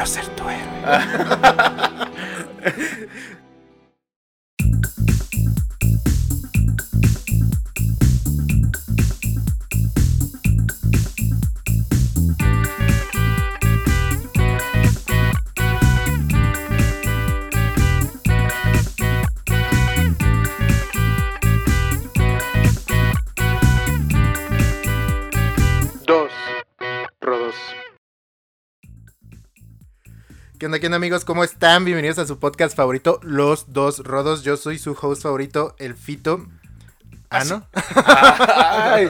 Quiero ser tu héroe. onda, qué amigos? ¿Cómo están? Bienvenidos a su podcast favorito, Los Dos Rodos. Yo soy su host favorito, El Fito. Ah, ¿no? Ay,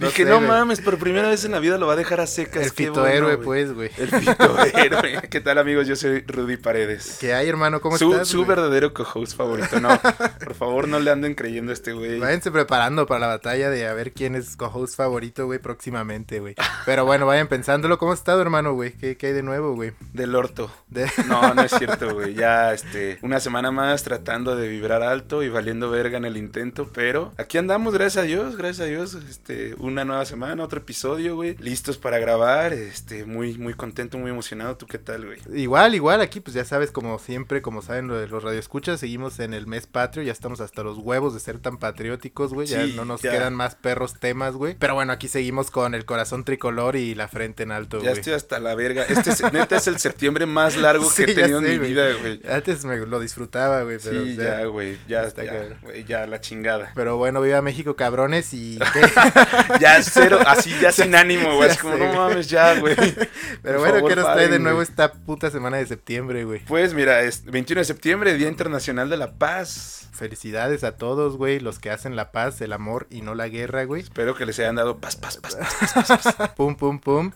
No dije, sé, no mames, por primera vez en la vida lo va a dejar a secas. El bueno, Héroe, pues, güey. El Fito Héroe. ¿Qué tal, amigos? Yo soy Rudy Paredes. ¿Qué hay, hermano? ¿Cómo su estás? su verdadero co-host favorito. No, por favor, no le anden creyendo a este güey. Váyanse preparando para la batalla de a ver quién es co-host favorito, güey, próximamente, güey. Pero bueno, vayan pensándolo. ¿Cómo has estado, hermano, güey? ¿Qué, qué hay de nuevo, güey? Del orto. De- No, no es cierto, güey. Ya, este, una semana más tratando de vibrar alto y valiendo verga en el intento, pero aquí andamos, gracias a Dios, gracias a Dios. Este, una nueva semana, otro episodio, güey. Listos para grabar, este, muy, muy contento, muy emocionado. ¿Tú qué tal, güey? Igual, igual, aquí pues ya sabes, como siempre, como saben lo de los radioescuchas, seguimos en el mes patrio, ya estamos hasta los huevos de ser tan patrióticos, güey, ya no nos ya. quedan más perros temas, güey. Pero bueno, aquí seguimos con el corazón tricolor y la frente en alto, Ya güey. estoy hasta la verga. Este es- neta es el septiembre más largo Sí, que he ya tenido sé, en mi vida, güey. Antes me lo disfrutaba, güey, Sí, o sea, ya, güey. Ya, está ya, güey, ya, la chingada. Pero bueno, viva México, cabrones, y... Ya cero, así ya sin ánimo, güey. Es como, no mames, ya, güey. Pero Por bueno, favor, ¿qué nos trae de nuevo güey. esta puta semana de septiembre, güey? Pues mira, es 21 de septiembre, Día Internacional de la Paz. Felicidades a todos, güey, los que hacen la paz, el amor y no la guerra, güey. Espero que les hayan dado paz, paz, paz, paz. Pum, pum, pum.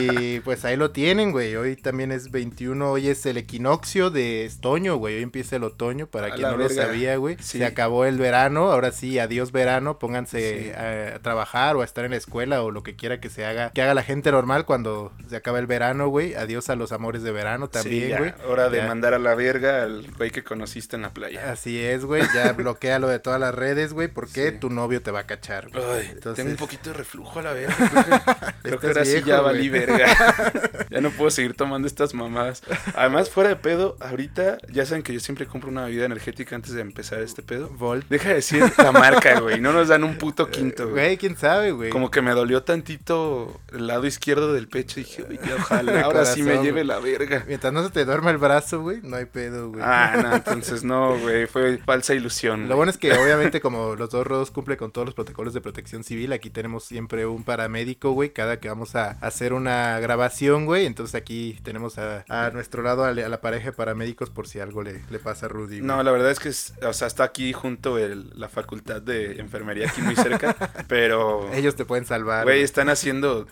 Y pues ahí lo tienen, güey. Hoy también es 21, hoy es el equinoccio de otoño, güey. Hoy empieza el otoño, para A quien no verga. lo sabía, güey. Sí. Se acabó el verano, ahora sí, adiós verano. Pónganse Sí. a, a trabajar o a estar en la escuela o lo que quiera que se haga. Que haga la gente normal cuando se acaba el verano, güey. Adiós a los amores de verano Sí, también, ya, güey. Hora de mandar a la verga al güey que conociste en la playa. Así es, güey. Ya bloquea lo de todas las redes, güey, porque Sí. tu novio te va a cachar, güey. Ay, Entonces- tengo un poquito de reflujo a la verga. Creo que, creo que ahora sí ya güey. valí verga. ya no puedo seguir tomando estas mamadas. Además, fuera de pedo, ahorita ya saben que yo siempre compro una bebida energética antes de empezar este pedo. Volt. Deja de decir la marca, güey. No nos dan un puto quinto, güey. Güey, quién sabe, güey. Como que me dolió tantito el lado izquierdo del pecho y dije, "Ay, ya ojalá ahora sí me lleve güey. la verga. Mientras no se te duerma el brazo, güey, no hay pedo, güey. Ah, no, entonces no, güey, fue falsa ilusión. Lo güey. bueno es que obviamente como los dos rodos cumple con todos los protocolos de protección civil, aquí tenemos siempre un paramédico, güey, cada que vamos a hacer una grabación, güey, entonces aquí tenemos a, a nuestro lado a, la- pareja de paramédicos por si algo le, le pasa a Rudy. güey. No, la verdad es que, es- o sea, está aquí junto el- la facultad de enfermería aquí muy cerca, pero... Ellos te pueden salvar. Güey, están haciendo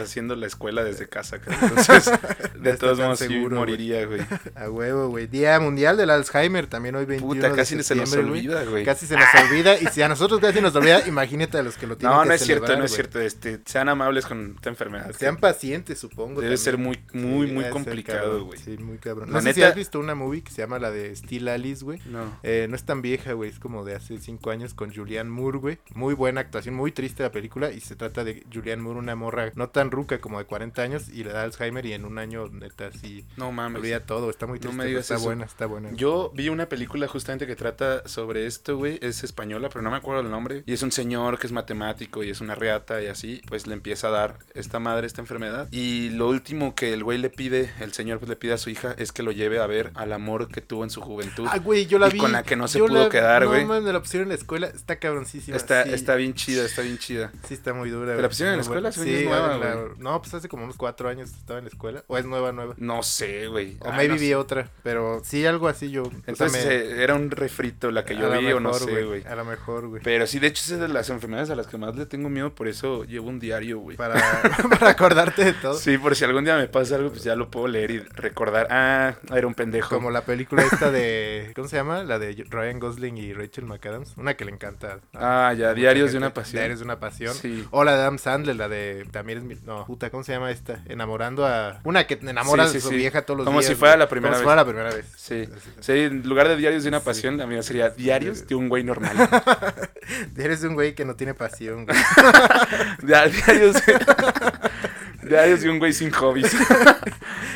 haciendo la escuela desde casa, cara. entonces No de está todos modos seguro, moriría, güey. A huevo, güey. Día Mundial del Alzheimer, también hoy 21 Puta, de casi se nos olvida, güey. Casi se nos olvida, y si a nosotros casi nos olvida, imagínate a los que lo tienen No, que no es cierto, no es cierto. Este, sean amables con esta enfermedad. Sean pacientes, supongo. Debe también. ser muy, muy, Sí, muy complicado, güey. Sí, muy cabrón. La No sé si has visto una movie que se llama la de Steel Alice, güey. No. Eh, no es tan vieja, güey. Es como de hace cinco años con Julianne Moore, güey. Muy buena actuación, muy triste la película. Y se trata de Julianne Moore, una morra no tan ruca como de 40 años. Y le da Alzheimer. Y en un año, neta, así No mames. olvida todo. Está muy No triste. me pero digas está eso. buena, está buena. Yo vi una película justamente que trata sobre esto, güey. Es española, pero no me acuerdo el nombre. Y es un señor que es matemático y es una reata y así. Pues le empieza a dar esta madre esta enfermedad. Y lo último que el güey le pide, el señor pues le pide a su hija, es que lo lleve a ver al amor que tuvo en su juventud. Ah, güey, yo la Y vi. con la que no se Yo pudo la- quedar, güey. No, man, me la pusieron en la escuela. Está cabroncísima. está, sí, está bien chida, está bien chida. Sí, está muy dura. ¿Te güey. la pusieron en la escuela? Sí, es nueva, la-. No, pues hace como unos cuatro años estaba en la escuela. O es nueva, nueva. No sé, güey. O Ay, maybe no vi sé. otra, pero sí, algo así yo. Entonces me- eh, era un refrito la que yo a vi o no sé, güey. A lo mejor, güey. Pero sí, de hecho, es de las enfermedades a las que más le tengo miedo, por eso llevo un diario, güey. Para, para acordarte de todo. Sí, por si algún día me pasa algo, pues ya lo puedo leer y recordar. Ah, era un pendejo. Como la película esta de. ¿Cómo se llama? La de Ryan Gosling y Rachel McAdams. Una que le encanta. Ah, ya, Diarios de una pasión. Diarios de una pasión. Sí. O la de Adam Sandler, la de. También es mi. No, puta, ¿cómo se llama esta? Enamorando a. Una que enamora Sí, sí, a su vieja todos los Como días. si fuera la primera Como si vez. fuera la primera vez. Sí. Sí, en lugar de Diarios de una pasión, la mía sería Diarios de un güey normal. Eres un güey que no tiene pasión, güey. Dia- Diarios de... Diarios de un güey sin hobbies.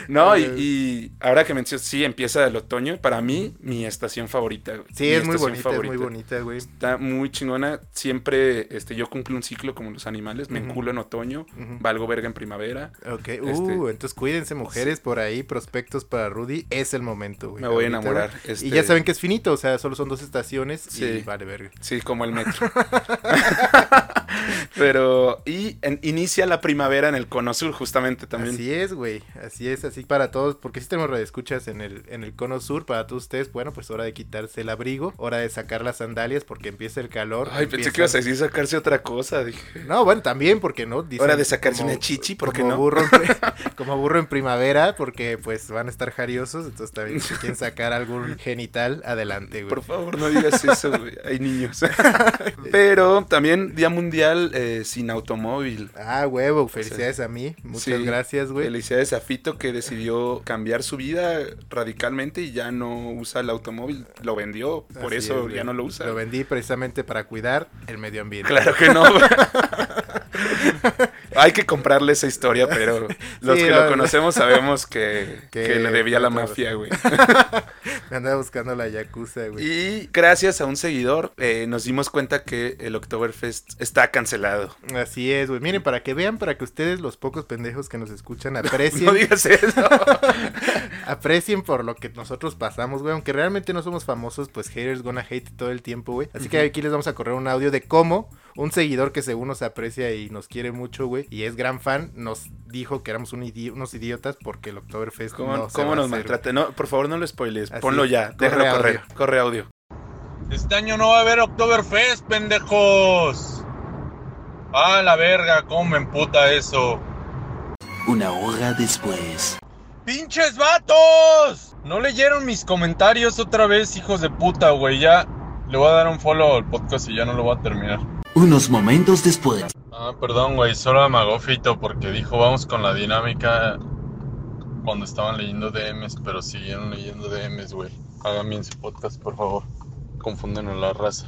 No, y, y ahora que mencionas, sí, empieza el otoño. Para mí, mi estación favorita. güey. Sí, Mi es muy bonita, es muy bonita, güey. Está muy chingona. Siempre este, yo cumplo un ciclo como los animales. Me enculo en otoño, valgo verga en primavera. Ok, Este- uh, entonces cuídense mujeres por ahí, prospectos para Rudy, es el momento, güey. Me voy a enamorar. güey. este, Y ya saben que es finito, o sea, solo son dos estaciones y Sí. vale verga. Sí, como el metro. Pero, y en- inicia la primavera en el Cono Sur, justamente también. Así es, güey, así es, así para todos, porque si tenemos radioescuchas en el, en el cono sur, para todos ustedes, bueno, pues hora de quitarse el abrigo, hora de sacar las sandalias porque empieza el calor. Ay, pensé que ibas a decir sacarse otra cosa. Dije. No, bueno, también, porque no? Dicen Hora de sacarse una chichi, ¿por qué como no? Burro en como burro en primavera, porque pues van a estar jariosos, entonces también si quieren sacar algún genital, adelante, güey. Por favor, no digas eso, güey. Hay niños. Pero también Día Mundial eh, sin automóvil. Ah, huevo, felicidades a mí, muchas Sí, gracias, güey. Felicidades a Fito que decidió cambiar su vida radicalmente y ya no usa el automóvil. Lo vendió, por Así eso es, ya no lo usa. Lo vendí precisamente para cuidar el medio ambiente. Claro que no. Hay que comprarle esa historia, pero los Sí, que no, lo no. conocemos sabemos que, Que- le debía a la mafia, güey. Me andaba buscando la Yakuza, güey. Y gracias a un seguidor eh, nos dimos cuenta que el Oktoberfest está cancelado. Así es, güey. Miren, para que vean, para que ustedes, los pocos pendejos que nos escuchan, aprecien, No digas eso. aprecien por lo que nosotros pasamos, güey. Aunque realmente no somos famosos, pues haters gonna hate todo el tiempo, güey. Así que aquí les vamos a correr un audio de cómo un seguidor que según nos aprecia y nos quiere mucho, güey, y es gran fan, nos dijo que éramos un idi- unos idiotas porque el Oktoberfest ¿Cómo, no se cómo va a nos hacer, maltrate? No, por favor, no lo spoiles. Así, Ponlo ya. corre Déjalo correr. audio. Corre audio. Este año no va a haber Oktoberfest, pendejos. Ah, la verga, cómo me emputa eso. Una hora después. ¡Pinches vatos! No leyeron mis comentarios otra vez, hijos de puta, güey. Ya le voy a dar un follow al podcast y ya no lo voy a terminar. Unos momentos después. Ah, perdón, güey, solo amagó Fito porque dijo vamos con la dinámica cuando estaban leyendo DMs, pero siguieron leyendo DMs, güey. Hagan bien su podcast, por favor. Confunden a la raza.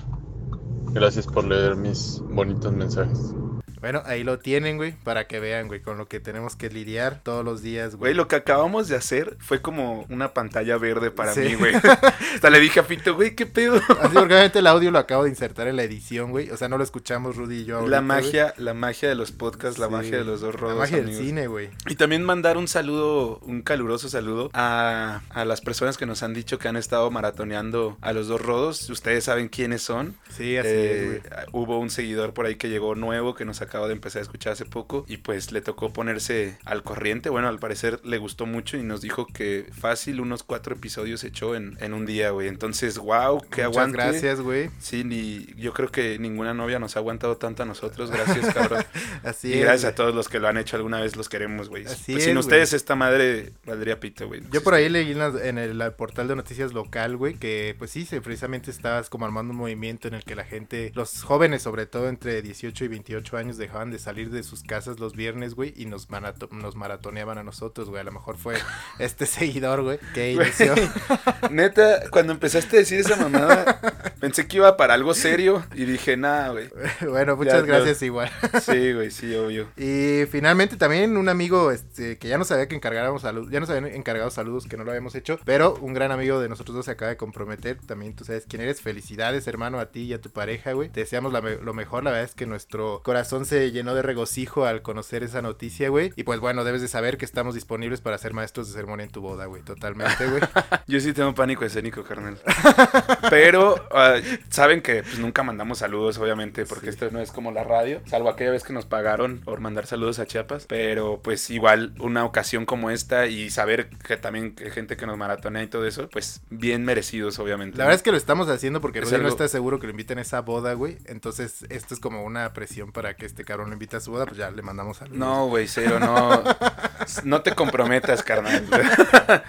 Gracias por leer mis bonitos mensajes. Bueno, ahí lo tienen, güey, para que vean, güey, con lo que tenemos que lidiar todos los días, Güey, güey. lo que acabamos de hacer fue como una pantalla verde para Sí. mí, güey. Hasta le dije a Fito, güey, ¿qué pedo? Así porque obviamente el audio lo acabo de insertar en la edición, güey. O sea, no lo escuchamos Rudy y yo. ahorita, La güey. magia, la magia de los podcasts, la Sí, magia de los dos La rodos. magia del cine, güey. Y también mandar un saludo, un caluroso saludo a, a las personas que nos han dicho que han estado maratoneando a los dos rodos. Ustedes saben quiénes son. Sí, así Eh, es, güey. hubo un seguidor por ahí que llegó nuevo, que nos acaba de empezar a escuchar hace poco. Y pues le tocó ponerse al corriente. Bueno, al parecer le gustó mucho y nos dijo que fácil unos cuatro episodios echó en, en un día, güey. Entonces, wow, Muchas aguante. gracias, güey. Sí, ni, yo creo que ninguna novia nos ha aguantado tanto a nosotros. Gracias, cabrón. Así y es. gracias güey. a todos los que lo han hecho alguna vez, los queremos, güey. Así Pues es, sin ustedes esta madre valdría pito, güey. Yo por ahí leí en, el, portal de noticias local, güey, que pues sí, precisamente estabas como armando un movimiento en el que la gente, los jóvenes sobre todo entre 18 y 28 años, dejaban de salir de sus casas los viernes, güey, y nos, marato- nos maratoneaban a nosotros, güey. A lo mejor fue este seguidor, güey, que inició. Neta, cuando empezaste a decir esa mamada, pensé que iba para algo serio y dije, nah, güey. bueno, muchas Ya, gracias igual. Sí, güey, sí, obvio. Y finalmente también un amigo este, que ya nos sabía que encargáramos saludos, ya nos habían encargado saludos que no lo habíamos hecho, pero un gran amigo de nosotros dos se acaba de comprometer, también tú sabes quién eres, felicidades hermano a ti y a tu pareja, güey, te deseamos la me- lo mejor, la verdad es que nuestro corazón se llenó de regocijo al conocer esa noticia, güey, y pues bueno, debes de saber que estamos disponibles para ser maestros de ceremonia en tu boda, güey, totalmente, güey. Yo sí tengo pánico escénico, carnal. Pero ah, saben que pues, nunca mandamos saludos, obviamente, porque Sí. esto no es como la radio, salvo aquella vez que nos pagaron por mandar saludos a Chiapas. Pero pues igual una ocasión como esta y saber que también hay gente que nos maratonea y todo eso, pues bien merecidos, obviamente. La verdad es que lo estamos haciendo porque Es no está seguro que lo inviten a esa boda, güey, entonces esto es como una presión para que este cabrón lo invite a su boda, pues ya le mandamos saludos. No, güey, cero, no. No te comprometas, carnal.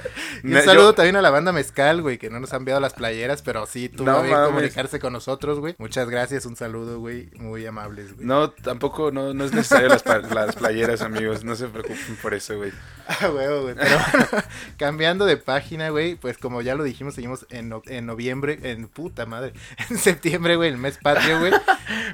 Y un Yo- saludo también a la banda Mezcal, güey, que no nos han enviado las playeras, pero sí tuvo No bien mames. comunicarse con nosotros, güey. Muchas gracias, un saludo, güey, muy amables, güey. No, tampoco, no, no es necesario las, playeras, amigos. No se preocupen por eso, güey. Ah, huevo, güey. Pero bueno, cambiando de página, güey, pues como ya lo dijimos, seguimos en, no- en noviembre, en puta madre, en septiembre, güey, el mes patrio, güey.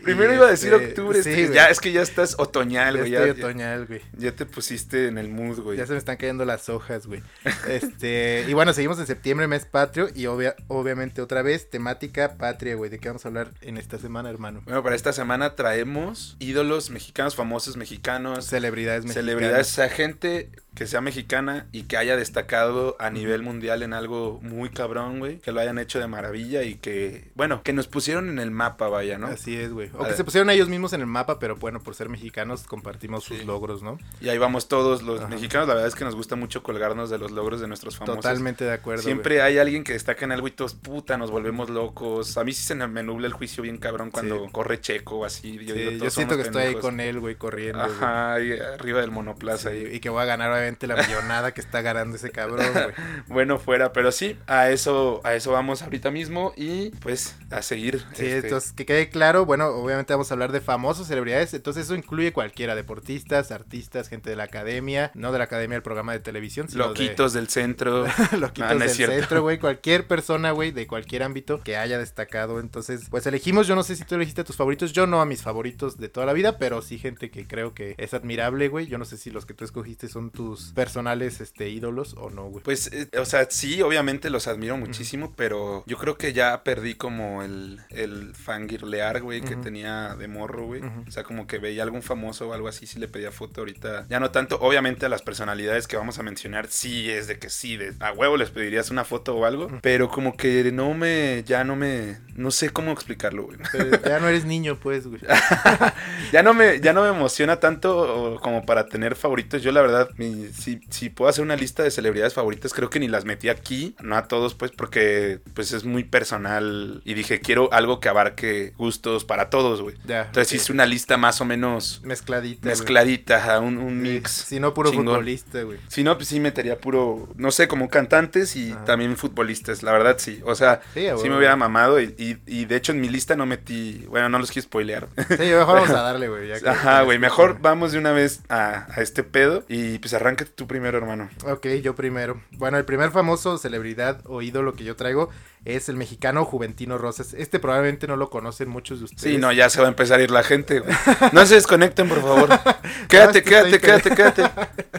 Primero Y, iba a decir este, octubre, sí, este, güey. Ya, es que ya estás otoñal, güey. Ya, ya, otoñal, güey. ya te pusiste en el mood, güey. Ya se me están cayendo las hojas, güey. Este, y bueno, seguimos en septiembre, mes patrio, y obvia- obviamente otra vez, temática patria, güey. ¿De qué vamos a hablar en esta semana, hermano? Bueno, para esta semana traemos ídolos mexicanos, famosos mexicanos, Celebridades mexicanas. celebridades, o sea, gente que sea mexicana y que haya destacado a nivel mundial en algo muy cabrón, güey. Que lo hayan hecho de maravilla y que, bueno, que nos pusieron en el mapa, vaya, ¿no? Así es, güey. O A que se pusieron ellos mismos en el mapa, pero bueno, por ser mexicanos compartimos sus logros, ¿no? Y ahí vamos todos los Ajá. mexicanos. La verdad es que nos gusta mucho colgarnos de los logros de nuestros famosos. Totalmente de acuerdo. Siempre hay alguien que destaca en algo y todos, puta, nos volvemos locos. A mí sí se me nubla el juicio bien cabrón cuando Sí. corre Checo o así. Yo, Sí, digo, yo siento que estoy ahí con él, güey, corriendo. güey. Ajá, ahí arriba del monoplaza. Ahí. y que voy a ganar obviamente la millonada que está ganando ese cabrón, güey. Bueno, fuera, pero sí, a eso, a eso vamos ahorita mismo y pues a seguir. Sí, este, entonces que quede claro, bueno, obviamente vamos a hablar de famosos celebridades, entonces eso incluye cualquiera, deportistas, artistas, gente de la academia, no de la academia del programa de televisión, sino Loquitos del centro. loquitos Ah, no del centro, güey, cualquier persona, güey, de cualquier ámbito que haya destacado, entonces, pues elegimos, yo no sé si tú elegiste a tus favoritos, yo no a mis favoritos de toda la vida, pero sí gente que creo que es admirable, güey, yo no sé si los que tú escogiste son tus personales, este, ídolos o no, güey. Pues, eh, o sea, sí, obviamente los admiro muchísimo, pero yo creo que ya perdí como el, el fangirlear, güey, que tenía de morro, güey. O sea, como que veía algún famoso o algo así, si le pedía foto ahorita. Ya no tanto, obviamente a las personalidades que vamos a mencionar, sí es de que sí, de a huevo les pedirías una foto o algo, pero como que no me, ya no me, no sé cómo explicarlo, güey. Pero ya no eres niño, pues, güey. ya no me ya no me emociona tanto como para tener favoritos. Yo la verdad, mi- si, si puedo hacer una lista de celebridades favoritas, creo que ni las metí aquí, no a todos pues porque pues es muy personal y dije, quiero algo que abarque gustos para todos, güey. Entonces hice una lista más o menos Mezcladita. mezcladita, ajá, un, un mix. Si no, puro chingón. futbolista, güey. Si no, pues sí metería puro, no sé, como cantantes y Ajá. también futbolistas, la verdad sí. O sea, Sí, sí me hubiera mamado y, y- y de hecho en mi lista no metí, bueno, no los quiero spoilear. Sí, mejor vamos a darle, güey. Ajá, güey, mejor vamos de una vez a, a este pedo y pues arráncate tú primero, hermano. Ok, yo primero. Bueno, el primer famoso celebridad o ídolo que yo traigo es el mexicano Juventino Rosas. Este probablemente no lo conocen muchos de ustedes. Sí, no, ya se va a empezar a ir la gente, güey. No se desconecten, por favor. Quédate, esto quédate, quédate, quédate.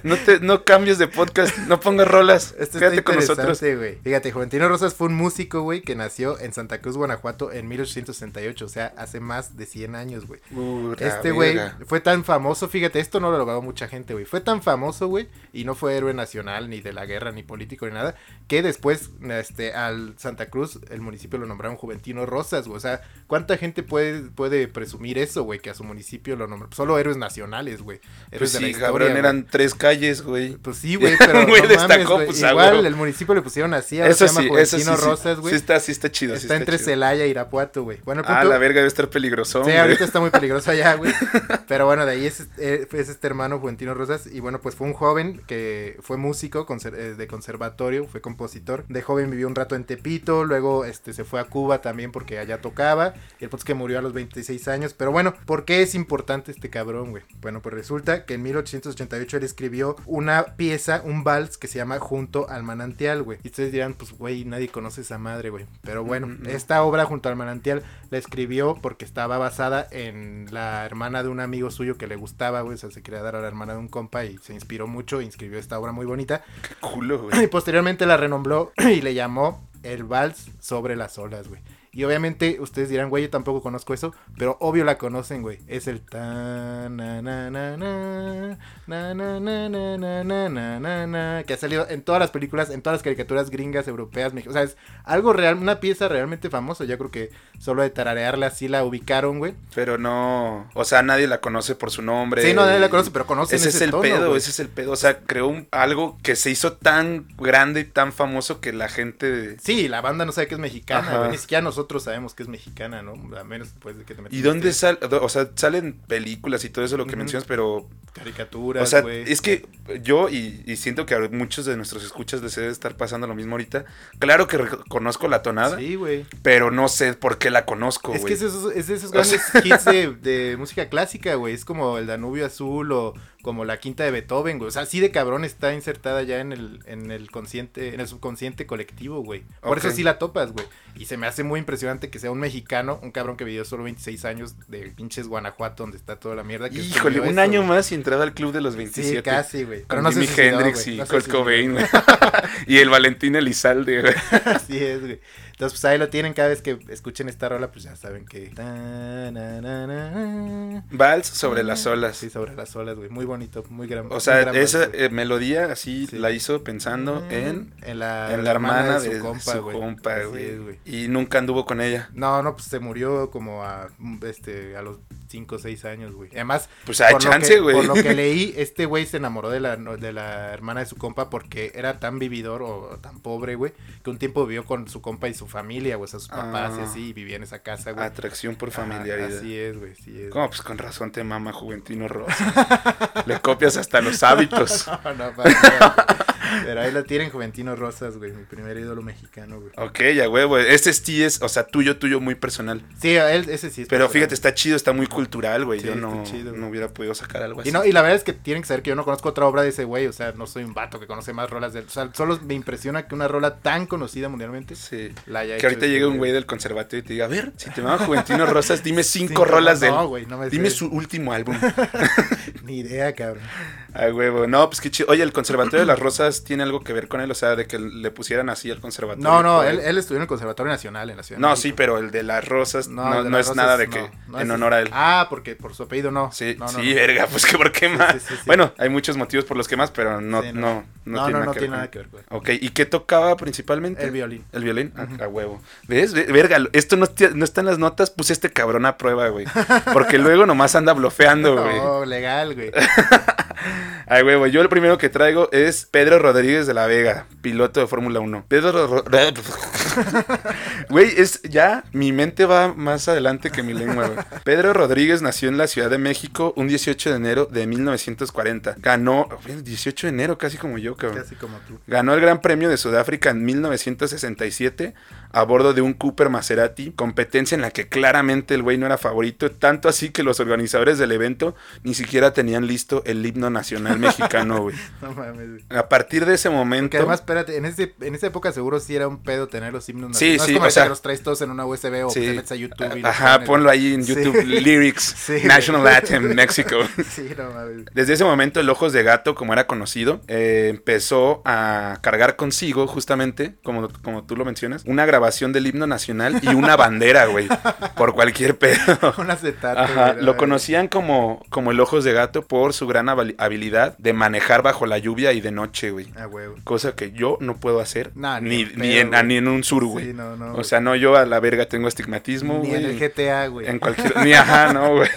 No, te, no cambies de podcast, no pongas rolas. Este Quédate está con nosotros. güey. Fíjate, Juventino Rosas fue un músico, güey, que nació en Santa Cruz, Guanajuato en 1868, o sea, hace más de 100 años, güey. Este güey fue tan famoso, fíjate, esto no lo logró mucha gente, güey. Fue tan famoso, güey, y no fue héroe nacional, ni de la guerra, ni político, ni nada, que después, este, al Santa Cruz, el municipio lo nombraron Juventino Rosas, güey. O sea, ¿cuánta gente puede, puede presumir eso, güey? Que a su municipio lo nombraron. Solo héroes nacionales, güey. Héroes Pues de la sí, historia, cabrón, güey. eran tres calles, güey. Pues sí, güey, pero Güey, no destacó, mames, güey. pues, a Igual el municipio le pusieron así, ahora Eso se llama sí, eso sí, Juventino sí. Rosas, güey. Sí está, sí está chido, está, entre chido. Celaya y Irapuato, güey. Bueno, el Ah, punto- la verga debe estar peligroso. Sí, ahorita está muy peligroso allá, güey. Pero bueno, de ahí es, eh, es este hermano Juventino Rosas. Y bueno, pues fue un joven que fue músico eh, de conservatorio, fue compositor. De joven vivió un rato en Tepito, luego este, se fue a Cuba también porque allá tocaba. Y el punto es que murió a los 26 años. Pero bueno, ¿por qué es importante este cabrón, güey? Bueno, pues resulta que en 1888 él escribió una pieza, un vals que se llama Junto al Manantial, güey. Y ustedes dirán, pues, güey, nadie conoce esa madre, güey. Pero bueno, Mm, no. esta obra Junto al Manantial la escribió porque estaba basada en la hermana de un amigo suyo que le gustaba, güey. O sea, se quería dar a la hermana de un compa y se inspiró mucho e inscribió esta obra muy bonita. Qué culo, güey. Y posteriormente la renombró y le llamó El Vals sobre las olas, güey. Y obviamente ustedes dirán, güey, yo tampoco conozco eso, pero obvio la conocen, güey. Es el ta na na na na na na na na na na na que ha salido en todas las películas, en todas las caricaturas gringas, europeas, o sea, es algo real, una pieza realmente famosa. Yo creo que solo de tararearla así la ubicaron, güey. Pero no, o sea, nadie la conoce por su nombre. Sí, no, nadie la conoce, pero conocen Ese es ese el tono, pedo, güey. ese es el pedo. O sea, creó un- algo que se hizo tan grande y tan famoso que la gente... Sí, la banda no sabe que es mexicana, güey. Ni siquiera nosotros sabemos que es mexicana, ¿no? A menos después de que te metas ¿Y dónde sale? O sea, salen películas y todo eso lo que Ujú. mencionas, pero... caricaturas, O sea, es que yo, y, y siento que a muchos de nuestros escuchas les debe estar pasando lo mismo ahorita. Claro que reconozco la tonada, Sí, güey. pero no sé por qué la conozco, Es güey. que es, esos, es de esos O grandes hits de, de música clásica, güey. Es como el Danubio Azul o como la quinta de Beethoven, güey. O sea, así de cabrón está insertada ya en el, en el consciente, en el subconsciente colectivo, güey. Por eso sí la topas, güey. Y se me hace muy impresionante que sea un mexicano, un cabrón que vivió solo 26 años de pinches Guanajuato, donde está toda la mierda. Que Híjole, un año más y entraba al club de los 27. Sí, casi, güey. Con no Jimi Hendrix güey, y no Kurt. Cobain, güey. y el Valentín Elizalde, güey. Así es, güey. Entonces, pues ahí lo tienen. Cada vez que escuchen esta rola, pues ya saben que. Vals sobre las olas. Sí, sobre las olas, güey. Muy bonito, muy gran. O sea, gran esa vals, eh, melodía así Sí. la hizo pensando en, en la, en la hermana de, su compa, su güey. compa, Así güey. es, güey. Y nunca anduvo con ella. No, no, pues se murió como a este a los 5 o 6 años, güey. Además, Pues hay chance, güey. Por lo que leí, este güey se enamoró de la, de la hermana de su compa porque era tan vividor o tan pobre, güey, que un tiempo vivió con su compa y su familia, güey, o sea, sus papás y Ah. así, y vivía en esa casa, güey. Atracción por familiaridad. Así es, güey, sí es. ¿Cómo? Pues con razón te mama Juventino Rosa. Le copias hasta los hábitos. No, no, para. Pero ahí lo tienen Juventino Rosas, güey, mi primer ídolo mexicano, güey. Ok, ya huevo. Este sí es, o sea, tuyo, tuyo, muy personal. Sí, él, ese sí es Pero personal. fíjate, está chido, está muy cultural, güey. Sí, Yo no, chido, güey. no hubiera podido sacar algo así. Y, no, y la verdad es que tienen que saber que yo no conozco otra obra de ese güey, o sea, no soy un vato que conoce más rolas de él. O sea, solo me impresiona que una rola tan conocida mundialmente Sí. la haya Que ahorita llegue un güey del conservatorio y te diga, a ver, si te llamas Juventino Rosas, dime cinco, Cinco rolas de él. No, güey, no me Dime sé. su último álbum. Ni idea, cabrón. A huevo. No, pues qué chido. Oye, ¿el Conservatorio de las Rosas tiene algo que ver con él? O sea, de que le pusieran así al conservatorio. No, no, él, él estudió en el Conservatorio Nacional en la ciudad. No, sí, pero el de las Rosas no, no las es Rosas, nada de que no en honor a él. Ah, porque por su apellido no. Sí, sí, verga, pues que por qué más. sí, sí, sí. Bueno, hay muchos motivos por los que más, pero no, no, no, No, tiene no, nada que tiene ver. nada que ver, güey. Ok, ¿y qué tocaba principalmente? El violín. El violín, Ah, a huevo. ¿Ves? Ve- Verga, esto no, está- no está en las notas, puse este cabrón a prueba, güey. Porque luego nomás anda blofeando, güey. No, legal, güey. Ay, huevo, yo el primero que traigo es Pedro Rodríguez de la Vega, piloto de Fórmula 1. Pedro Ro- Güey, es ya mi mente va más adelante que mi lengua. Pedro Rodríguez nació en la Ciudad de México un 18 de enero de 1940. Ganó 18 de enero, casi como yo, cabrón. Casi como tú. Ganó el Gran Premio de Sudáfrica en 1967 a bordo de un Cooper Maserati, competencia en la que claramente el güey no era favorito, tanto así que los organizadores del evento ni siquiera tenían listo el himno nacional mexicano, güey. No mames, güey. A partir de ese momento... Que además, espérate, en, ese, en esa época seguro sí era un pedo tener los himnos Sí. No sí, es como o sea- los traes todos en una USB o Sí. te metes a YouTube y Ajá, pones, ponlo ahí en Sí. YouTube, Lyrics, Sí. National Anthem, México. Sí, no mames. Desde ese momento, el Ojos de Gato, como era conocido, eh, empezó a cargar consigo, justamente, como, como tú lo mencionas, una grabación del himno nacional y una bandera, güey, por cualquier pedo. Un acetato. Ajá, lo no, conocían como, como el Ojos de Gato por su gran habili- habilidad de manejar bajo la lluvia y de noche, güey. Ah, huevo. Cosa que yo no puedo hacer Nah, ni ni, en ni, en, ni un sur, güey. Sí, no, no. o sea, no, yo a la verga tengo estigmatismo, Ni güey. en el GTA, güey. En cualquier. Ni ajá, no, güey.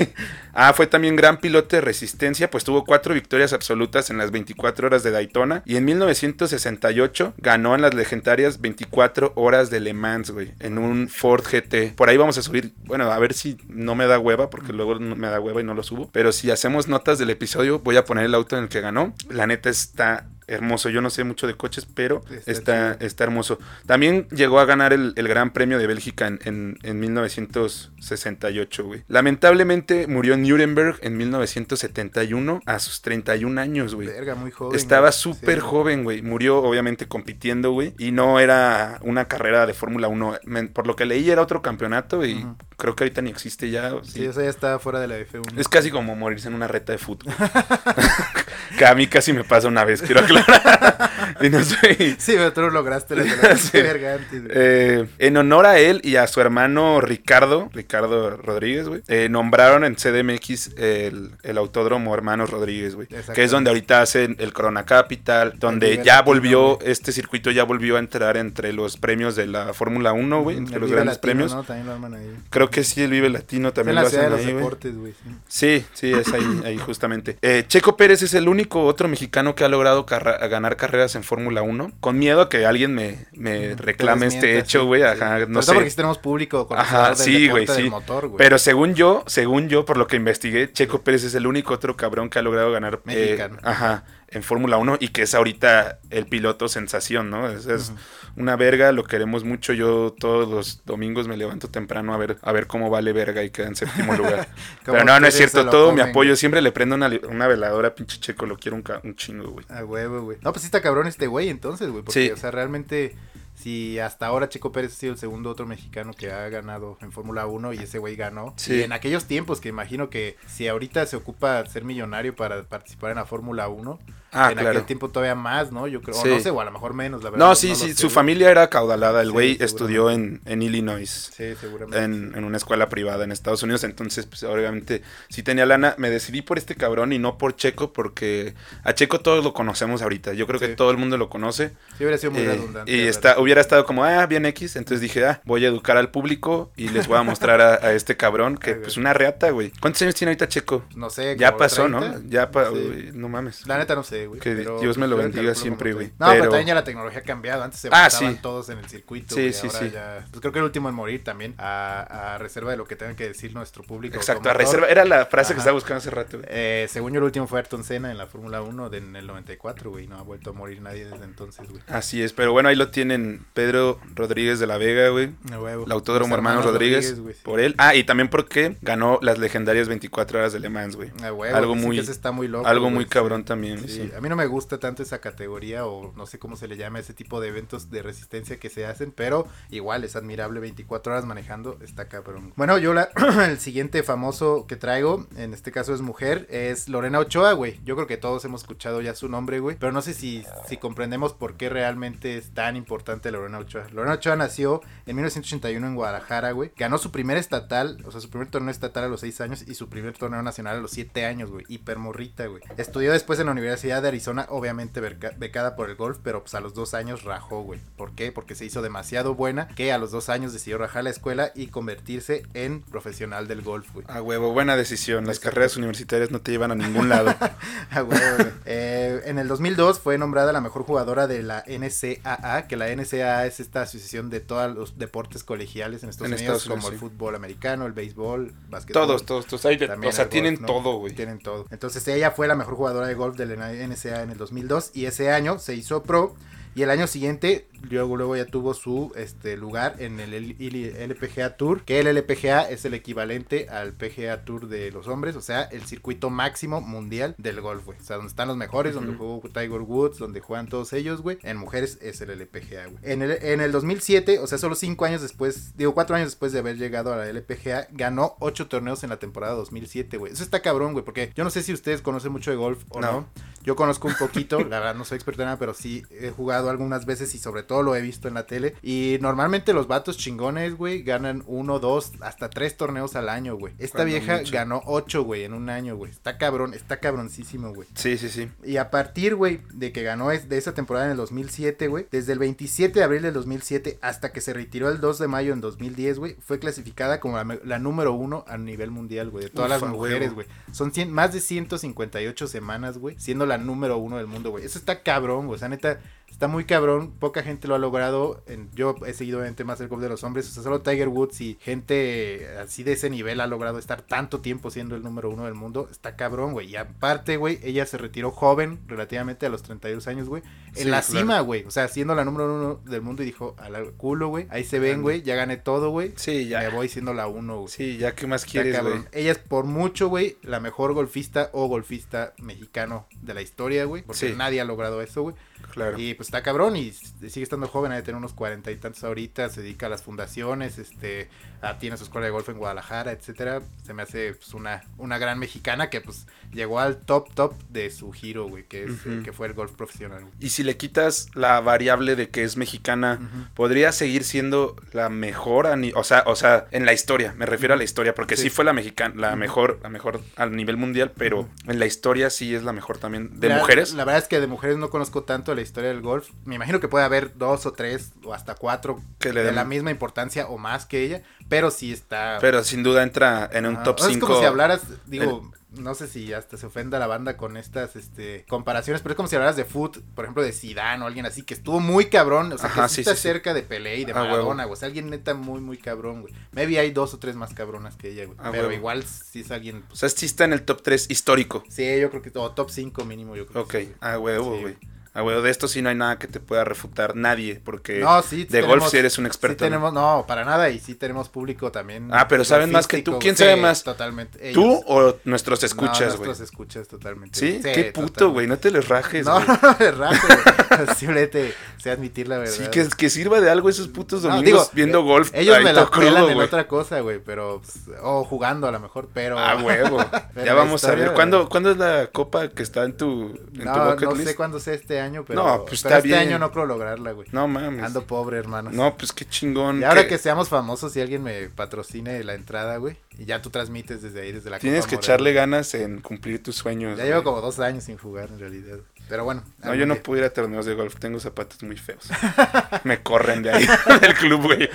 Ah, fue también gran piloto de resistencia, pues tuvo cuatro victorias absolutas en las 24 horas de Daytona. Y en 1968 ganó en las legendarias 24 horas de Le Mans, güey. En un Ford GT. Por ahí vamos a subir. Bueno, a ver si no me da hueva, porque luego me da hueva y no lo subo. Pero si hacemos notas del episodio, voy a poner el auto en el que ganó. La neta está. Hermoso, yo no sé mucho de coches, pero Está está, hermoso. También llegó a ganar el, el Gran Premio de Bélgica en, en, en 1968, güey. Lamentablemente murió en Nuremberg en 1971 a sus 31 años, güey. Verga, muy joven. Estaba súper Sí. joven, güey. Murió obviamente compitiendo, güey. Y no era una carrera de Fórmula 1. Men- Por lo que leí era otro campeonato y creo que ahorita ni existe ya. Sí, sí. o sea, ya está fuera de la F1. Es casi como morirse en una reta de fútbol. que a mí casi me pasa una vez, quiero aclarar. y no soy... Sí, pero tú lo lograste la Sí. verga antes, güey. Eh, en honor a él y a su hermano Ricardo, Ricardo Rodríguez, güey, eh, nombraron en CDMX el, el autódromo Hermanos Rodríguez, güey, que es donde ahorita hacen el Corona Capital, donde ya volvió, este circuito ya volvió a entrar entre los premios de la Fórmula 1, güey, Mm, entre el los Vive grandes Latino, premios. ¿no? También lo arman ahí. Creo que sí, el Vive Latino también en la lo hacen de los ahí, deportes, güey. Sí, sí, es ahí, ahí justamente. Eh, Checo Pérez es el único otro mexicano que ha logrado carra- ganar carreras en Fórmula 1. Con miedo a que alguien me, me reclame Te este hecho, sí, güey. sí. Ajá, Sobre no porque sé. sí tenemos público Ajá, conocedor del sí, güey, deporte del sí. motor, güey. Pero según yo, según yo, por lo que investigué, Checo Pérez es el único otro cabrón que ha logrado ganar. eh, Mexicano. ajá. En Fórmula 1 y que es ahorita el piloto sensación, ¿no? Es, es una verga, lo queremos mucho. Yo todos los domingos me levanto temprano a ver, a ver cómo vale verga y queda en séptimo lugar. Pero no, no es cierto, todo mi apoyo. Siempre le prendo una, una veladora, pinche checo, lo quiero un, chingo, güey. A huevo, güey. No, pues está cabrón este güey entonces, güey. Porque, Sí. o sea, realmente, si hasta ahora Checo Pérez ha sido el segundo otro mexicano que ha ganado en Fórmula 1 y ese güey ganó. Sí. Y en aquellos tiempos que imagino que si ahorita se ocupa ser millonario para participar en la Fórmula 1, Ah, en claro. aquel tiempo todavía más, ¿no? Yo creo, o no sé, o a lo mejor menos, la verdad. No, sí, sí, su familia era caudalada. El güey estudió en, en Illinois. Sí, seguramente. En, en una escuela privada en Estados Unidos, entonces pues obviamente sí tenía lana, me decidí por este cabrón y no por Checo porque a Checo todos lo conocemos ahorita, yo creo que todo el mundo lo conoce Sí, hubiera sido muy Eh, redundante. y está, hubiera estado como, ah, bien X. Entonces dije, ah, voy a educar al público y les voy a mostrar a, a este cabrón que, Ay, pues, una reata, güey. ¿Cuántos años tiene ahorita Checo? No sé. Ya pasó, 30. ¿no? Ya Sí. no mames. La neta no sé, güey. Que pero Dios me lo bendiga siempre, güey. No, pero... Pero- también ya la tecnología ha cambiado. Antes se Ah, sí. todos en el circuito. Sí, sí, ahora sí. ya- Pues creo que el último en morir también. A, a reserva de lo que tenga que decir nuestro público. Exacto, a reserva. Era la frase que estaba buscando hace rato, güey. Eh, según yo, el último fue Ayrton Senna en la Fórmula 1 de, en el 94, güey. No ha vuelto a morir nadie desde entonces, güey. Así es, pero bueno, ahí lo tienen Pedro Rodríguez de la Vega, güey. El Autódromo Los Hermanos Rodríguez, güey, sí. por él. Ah, y también porque ganó las legendarias 24 horas de Le Mans, güey. Algo muy- está muy loco. Algo muy sí. cabrón también, Sí, sí. A mí no me gusta tanto esa categoría o no sé cómo se le llama ese tipo de eventos de resistencia que se hacen, pero igual es admirable 24 horas manejando, está cabrón. Bueno, yo la, el siguiente famoso que traigo, en este caso es mujer, es Lorena Ochoa, güey. Yo creo que todos hemos escuchado ya su nombre, güey, pero no sé si, si comprendemos por qué realmente es tan importante Lorena Ochoa. Lorena Ochoa nació en 1981 en Guadalajara, güey. Ganó su primer estatal, o sea, su primer torneo estatal a los 6 años y su primer torneo nacional a los 7 años, güey. Hipermorrita, güey. Estudió después en la Universidad de Arizona, obviamente beca- becada por el golf, pero pues a los 2 años rajó, güey. ¿Por qué? Porque se hizo demasiado buena que a los 2 años decidió rajar la escuela y convertirse en profesional del golf, güey. A huevo, buena decisión. Las Exacto. carreras universitarias no te llevan a ningún lado. Güey, güey. Eh, en el 2002 fue nombrada la mejor jugadora de la NCAA, que la NCAA es esta asociación de todos los deportes colegiales en Estados En Unidos, Estados Unidos, como el fútbol americano, el béisbol, básquetbol. todos, todos, todos. Hay de- o sea, tienen todo, güey. Tienen todo. Entonces ella fue la mejor jugadora de golf de la NCAA en el 2002 y ese año se hizo pro y el año siguiente luego, luego ya tuvo su este, lugar en el LPGA Tour, que el LPGA es el equivalente al PGA Tour de los hombres, o sea, el circuito máximo mundial del golf, güey. O sea, donde están los mejores, donde jugó Tiger Woods, donde juegan todos ellos, güey. En mujeres es el LPGA, güey. En el, en el 2007, o sea, solo cinco años después, digo, cuatro años después de haber llegado a la LPGA, ganó ocho torneos en la temporada 2007, güey. Eso está cabrón, güey, porque yo no sé si ustedes conocen mucho de golf o no. No. Yo conozco un poquito, la verdad no soy experto en nada, pero sí he jugado algunas veces y sobre todo lo he visto en la tele. Y normalmente los vatos chingones, güey, ganan uno, dos, hasta tres torneos al año, güey. Esta Cuando vieja mucho. ganó ocho, güey, en un año, güey. Está cabrón, está cabroncísimo, güey. Sí, sí, sí. Y a partir, güey, de que ganó es- de esa temporada en el 2007, güey, desde el 27 de abril del 2007 hasta que se retiró el 2 de mayo en 2010, güey, fue clasificada como la, me- la número uno a nivel mundial, güey, de todas las mujeres, güey. Son cien- más de 158 semanas, güey, siendo la número uno del mundo, güey. Eso está cabrón, güey. O sea, neta, está muy cabrón. Poca gente lo ha logrado. En- yo he seguido obviamente más el golf de los hombres. O sea, solo Tiger Woods y gente así de ese nivel ha logrado estar tanto tiempo siendo el número uno del mundo. Está cabrón, güey. Y aparte, güey, ella se retiró joven, relativamente a los 32 años, güey. En Sí, la claro. cima, güey. O sea, siendo la número uno del mundo y dijo, a la culo, güey. Ahí se ven, güey. Ya gané todo, güey. Sí, ya. Me voy siendo la uno, güey. Sí, ya, ¿qué más quieres, güey? Ella es por mucho, güey, la mejor golfista o golfista mexicano de la historia, güey. Porque Sí. nadie ha logrado eso, güey. Claro. Y pues está cabrón y sigue estando joven, ha de tener unos cuarenta y tantos ahorita, se dedica a las fundaciones, este, ah, tiene su escuela de golf en Guadalajara, etcétera. Se me hace pues una, una gran mexicana que pues llegó al top top de su giro, güey, que es que fue el golf profesional. güey. Y si le quitas la variable de que es mexicana, podría seguir siendo la mejor, o sea, o sea, en la historia, me refiero a la historia, porque sí, Sí. fue la mexicana, la mejor, la mejor a nivel mundial, pero en la historia sí es la mejor también de La- mujeres. La verdad es que de mujeres no conozco tanto la historia del golf. Me imagino que puede haber dos o tres o hasta cuatro Que le de den- la misma importancia o más que ella, pero sí está... Pero sin duda entra en un Ajá. top O sea, 5. Es como si hablaras, digo, no sé si hasta se ofenda la banda con estas este, comparaciones, pero es como si hablaras de foot, por ejemplo, de Zidane o alguien así, que estuvo muy cabrón, o sea, Ajá, que sí, sí está sí, cerca de Pelé y de Ah. Maradona, güey. O sea, alguien neta muy, muy cabrón, güey. Maybe hay dos o tres más cabronas que ella, güey. Ah, pero huevo. igual sí es alguien, O pues, sea, sí está en el top 3 histórico. sí, yo creo que, o top 5 mínimo, yo creo Ok, que sí, güey. a huevo, güey. A huevo, de esto sí no hay nada que te pueda refutar nadie, porque No, sí, de tenemos- golf sí eres un experto. Sí tenemos, no, para nada, y sí tenemos público también. Ah, pero saben más que tú. ¿Quién sí, sabe más? Totalmente. ¿Tú o nuestros escuchas, güey? nuestros escuchas totalmente. ¿Sí? güey. Qué puto, güey, no te les rajes, No, güey. no, rato, güey. Simplemente sé admitir la verdad. Sí, que, que sirva de algo esos putos domingos digo, viendo eh, golf. Ellos me la crudo, pelan en güey. otra cosa, güey, pero. o jugando a lo mejor, pero. Ah, huevo. Ya vamos a ver. ¿Cuándo, ¿Cuándo es la copa que está en tu, en tu No, bucket no sé cuándo sea este año, pero. No, pues pero está este bien. año no creo lograrla, güey. No mames. Ando pobre, hermanos. No, pues qué chingón. Y ahora que seamos famosos, si alguien me patrocine la entrada, güey, y ya tú transmites desde ahí, desde la Tienes Copa que echarle ganas en cumplir tus sueños. Ya güey. llevo como dos años sin jugar, en realidad. Pero bueno. No, yo no puedo ir a torneos de golf. Tengo zapatos muy feos. Me corren de ahí, del club, güey.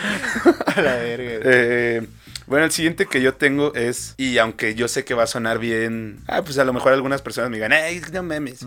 A la verga, güey. Eh, bueno, el siguiente que yo tengo es, y aunque yo sé que va a sonar bien, ah, pues a lo mejor algunas personas me digan, ¡ay, no memes!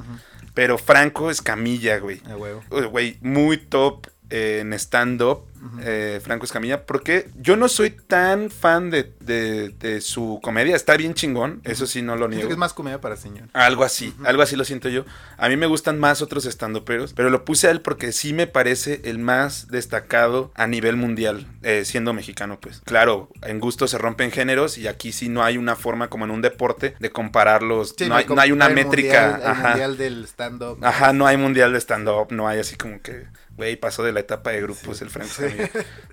Pero Franco Escamilla, güey. Huevo. Güey, muy top eh, en stand-up, eh, Franco Escamilla, porque yo no soy tan fan de, de- de su comedia. Está bien chingón, eso sí no lo Siento niego. que es más comedia para señor. Algo así, algo así lo siento yo. A mí me gustan más otros estandoperos, pero lo puse a él porque sí me parece el más destacado a nivel mundial, eh, siendo mexicano, pues. Claro, en gusto se rompen géneros y aquí sí no hay una forma como en un deporte de compararlos. Sí, no, hay, como no hay una el métrica. mundial- el mundial del stand-up. Ajá, no hay mundial de stand-up, no hay así como que, güey, pasó de la etapa de grupos el Franco.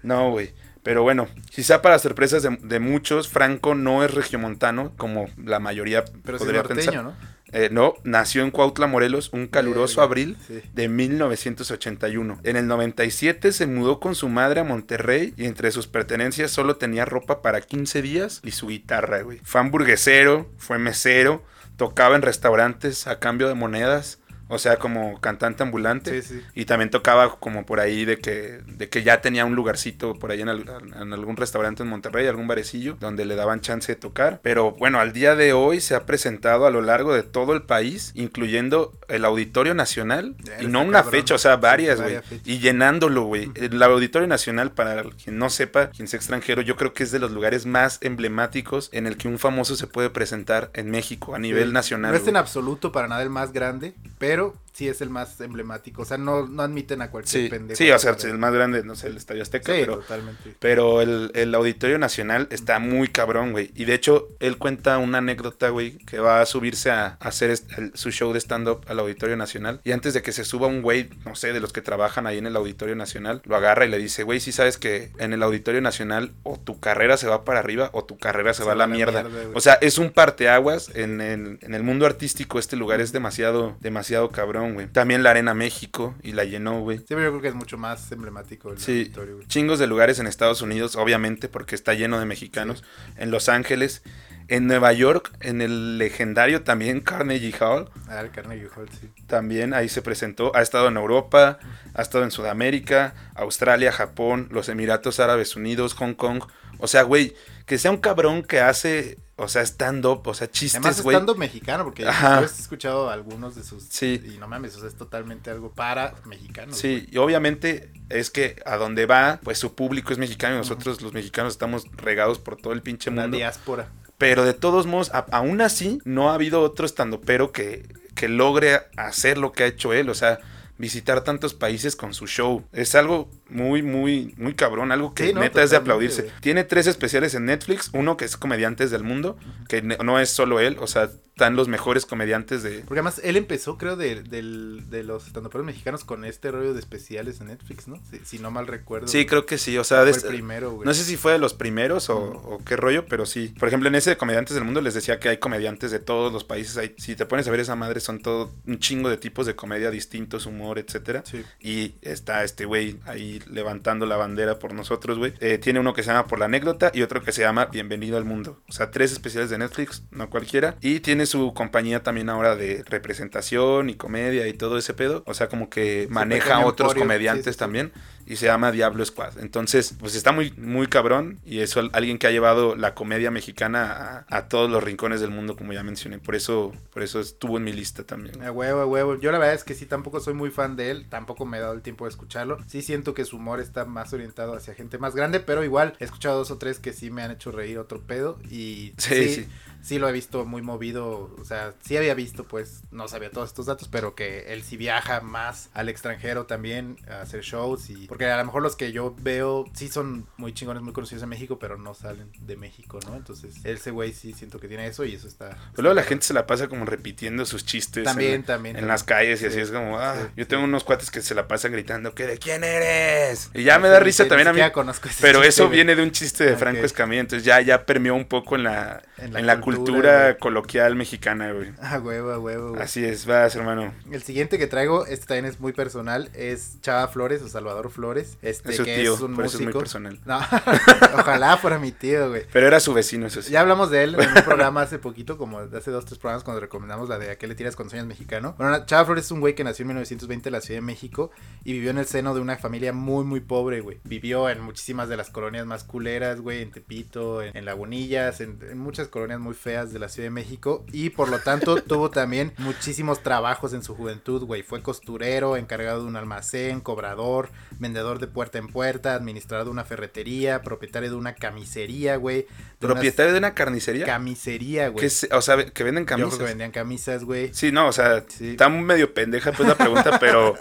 No, güey. Pero bueno, quizá para sorpresas de, de muchos, Franco no es regiomontano, como la mayoría Pero podría norteño, pensar. ¿no? Eh, no, nació en Cuautla, Morelos, un caluroso Verga, abril sí. de 1981. En el 97 se mudó con su madre a Monterrey y entre sus pertenencias solo tenía ropa para 15 días y su guitarra, güey. Fue hamburguesero, fue mesero, tocaba en restaurantes a cambio de monedas. O sea, como cantante ambulante. Sí, sí. Y también tocaba como por ahí de que, de que ya tenía un lugarcito por ahí en, al- en algún restaurante en Monterrey, algún barecillo, donde le daban chance de tocar. Pero bueno, al día de hoy se ha presentado a lo largo de todo el país, incluyendo el Auditorio Nacional. Y no una cabrón. fecha, o sea, varias, güey. y llenándolo, güey. El Auditorio Nacional, para quien no sepa, quien sea extranjero, yo creo que es de los lugares más emblemáticos en el que un famoso se puede presentar en México, a nivel nacional. No es en absoluto para nada el más grande, pero Hello sí es el más emblemático. O sea, no, no admiten a cualquier Sí, pendejo. sí, o sea, el más grande, no sé, el Estadio Azteca, Sí, pero... totalmente. Pero el, el Auditorio Nacional está muy cabrón, güey. Y de hecho, él cuenta una anécdota, güey, que va a subirse a, a hacer el- su show de stand-up al Auditorio Nacional. Y antes de que se suba un güey, no sé, de los que trabajan ahí en el Auditorio Nacional, lo agarra y le dice, güey, sí sabes que en el Auditorio Nacional o tu carrera se va para arriba o tu carrera se, va a la mierda. güey. o sea, es un parteaguas en el, en el mundo artístico. Este lugar es demasiado, demasiado cabrón, güey. También la Arena México y la llenó, güey. Sí, pero yo creo que es mucho más emblemático el Sí, auditorio, güey. chingos de lugares en Estados Unidos, obviamente, porque está lleno de mexicanos. En Los Ángeles, en Nueva York, en el legendario también Carnegie Hall, Ah, el Carnegie Hall, sí. también ahí se presentó. Ha estado en Europa, ha estado en Sudamérica, Australia, Japón, los Emiratos Árabes Unidos, Hong Kong. O sea, güey, que sea un cabrón que hace, o sea, stand-up, o sea, chistes, güey. estando mexicano, porque Ajá. yo he escuchado algunos de sus. Sí. Y no mames, o sea, es totalmente algo para mexicanos. Sí, y obviamente es que a donde va, pues su público es mexicano y nosotros los mexicanos estamos regados por todo el pinche güey. La mundo. diáspora. Pero de todos modos, a- aún así, no ha habido otro estandopero que, que logre hacer lo que ha hecho él. O sea, visitar tantos países con su show. Es algo muy, muy, muy cabrón. Algo que Sí, no, neta es de aplaudirse. Tiene tres especiales en Netflix. Uno que es Comediantes del Mundo, que no es solo él. O sea, están los mejores comediantes de... Porque además él empezó, creo, de, del- de los estandoperos mexicanos con este rollo de especiales en Netflix, ¿no? Si, si no mal recuerdo. Sí, creo que sí. O sea, fue de el primero, güey. No sé si fue de los primeros o, o qué rollo, pero sí. Por ejemplo, en ese de Comediantes del Mundo les decía que hay comediantes de todos los países. Hay, si te pones a ver esa madre, son todo un chingo de tipos de comedia distintos, humor, etcétera. Sí. Y está este güey ahí levantando la bandera por nosotros, güey. Eh, tiene uno que se llama Por la anécdota y otro que se llama Bienvenido al mundo. O sea, tres especiales de Netflix, no cualquiera. Y tiene su compañía también ahora de representación y comedia y todo ese pedo. O sea, como que maneja otros comediantes sí, sí, sí. también. Y se llama Diablo Squad. Entonces, pues está muy, muy cabrón y eso al- alguien que ha llevado la comedia mexicana a, a todos los rincones del mundo, como ya mencioné. Por eso, por eso estuvo en mi lista también. A huevo, a huevo. Yo la verdad es que sí, tampoco soy muy fan de él. Tampoco me he dado el tiempo de escucharlo. Sí siento que su humor está más orientado hacia gente más grande, pero igual he escuchado dos o tres que sí me han hecho reír otro pedo. Y Sí, sí, sí. Sí, lo he visto muy movido. O sea, sí había visto, pues, no sabía todos estos datos, pero que él sí viaja más al extranjero también a hacer shows. y Porque a lo mejor los que yo veo sí son muy chingones, muy conocidos en México, pero no salen de México, ¿no? Entonces, ese güey sí siento que tiene eso y eso está... Pero luego la gente se la pasa como repitiendo sus chistes También, en, también, en también. las calles y así Sí, es como, ah, sí, yo sí. tengo unos cuates que se la pasan gritando que de quién eres. Y ya me da risa también a mí. siquiera conozco ese Pero chiste, eso viene de un chiste de. Franco Escamilla, entonces ya, ya permeó un poco en la, En la, cultura, cultura, coloquial mexicana, güey. A huevo, huevo, güey. Así es, vas, hermano. El siguiente que traigo, este también es muy personal, es Chava Flores o Salvador Flores. Este Es que tío, es un por eso es muy músico. personal. No, ojalá fuera mi tío, güey. Pero era su vecino, eso sí. Ya hablamos de él en un programa hace poquito, como hace dos, tres programas cuando recomendamos la de ¿A qué le tiras cuando sueñas mexicano? Bueno, Chava Flores es un güey que nació en 1920 en la Ciudad de México y vivió en el seno de una familia muy, muy pobre, güey. Vivió en muchísimas de las colonias más culeras, güey, en Tepito, en, en Lagunillas, en, en muchas colonias muy feas de la Ciudad de México y por lo tanto tuvo también muchísimos trabajos en su juventud, güey. Fue costurero, encargado de un almacén, cobrador, vendedor de puerta en puerta, administrador de una ferretería, propietario de una camisería, güey. ¿Propietario de una carnicería? Camisería, güey. O sea, que venden Yo creo camisas. que vendían camisas, güey. Sí, no, o sea, Sí. está medio pendeja pues la pregunta, pero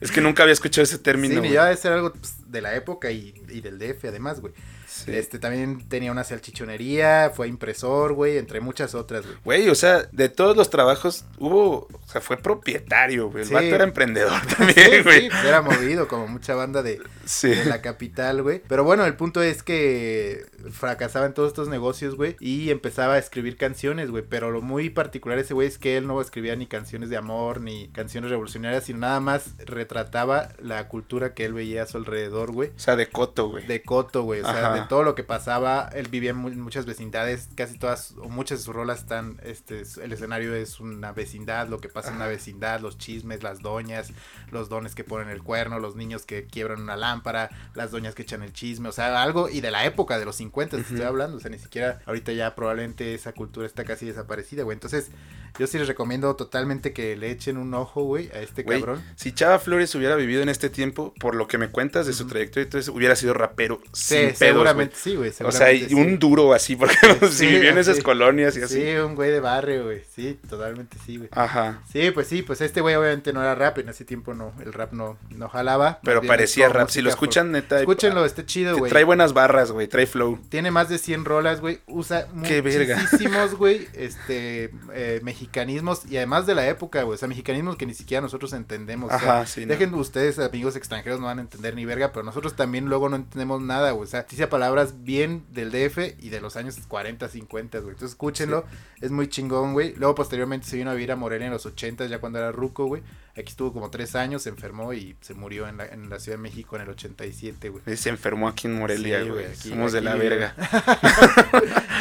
es que nunca había escuchado ese Sí, término. güey. ya debe ser algo pues, de la época y, y del DF además, güey. Sí. Este también tenía una salchichonería, fue impresor, güey, entre muchas otras, güey. Güey, o sea, de todos los trabajos hubo, o sea, fue propietario, güey. El Sí. vato era emprendedor Sí, también, sí, güey. pues, era movido como mucha banda de, Sí. de la capital, güey. Pero bueno, el punto es que fracasaba en todos estos negocios, güey, y empezaba a escribir canciones, güey. Pero lo muy particular de ese güey es que él no escribía ni canciones de amor, ni canciones revolucionarias, sino nada más retrataba la cultura que él veía a su alrededor, güey. O sea, de coto, güey. de Coto, güey. O sea, Ajá. de todo lo que pasaba. Él vivía en mu- muchas vecindades. Casi todas, o muchas de sus rolas están. Este, es- el escenario es una vecindad. Lo que pasa en una vecindad. Los chismes, las doñas. Los dones que ponen el cuerno. Los niños que quiebran una lámpara. Las doñas que echan el chisme. O sea, algo. Y de la época de los 50 estoy hablando. O sea, ni siquiera. Ahorita ya probablemente esa cultura está casi desaparecida, güey. Entonces, yo sí les recomiendo totalmente que le echen un ojo, güey, a este Güey, cabrón. si Chava Flores hubiera vivido en este tiempo, por lo que me cuentas de su Ujú. trayectoria, entonces hubiera sido rapero Sí, sin pedos, seguramente sí, güey. O sea, sí. un duro así, porque si Sí, vivió en esas colonias y así. Sí, un güey de barrio, güey. Sí, totalmente sí, güey. Ajá. Sí, pues sí, pues este güey obviamente no era rap, en ese tiempo no, el rap no, no jalaba. Pero parecía rap. Si lo escuchan, neta. Escúchenlo, está chido, güey. Trae buenas barras, güey. Trae flow. Tiene más de 100 rolas, güey. Usa Qué muchísimos, güey, este, eh, mexicanismos y además de la época, güey. O sea, mexicanismos que ni siquiera nosotros entendemos. o sea, Ajá, sí. no. Dejen ustedes, amigos extranjeros, no van a entender ni verga, pero nosotros también luego no entendemos nada, güey. O sea, dice palabras bien del DF y de los años 40, 50, güey. Entonces escúchenlo, es muy chingón, güey. Luego posteriormente se vino a vivir a Morelia en los 80, ya cuando era ruco, güey. Aquí estuvo como tres años, se enfermó y se murió en la, en la Ciudad de México en el 87, güey. Se enfermó aquí en Morelia, Sí, güey. aquí- Somos de la verga.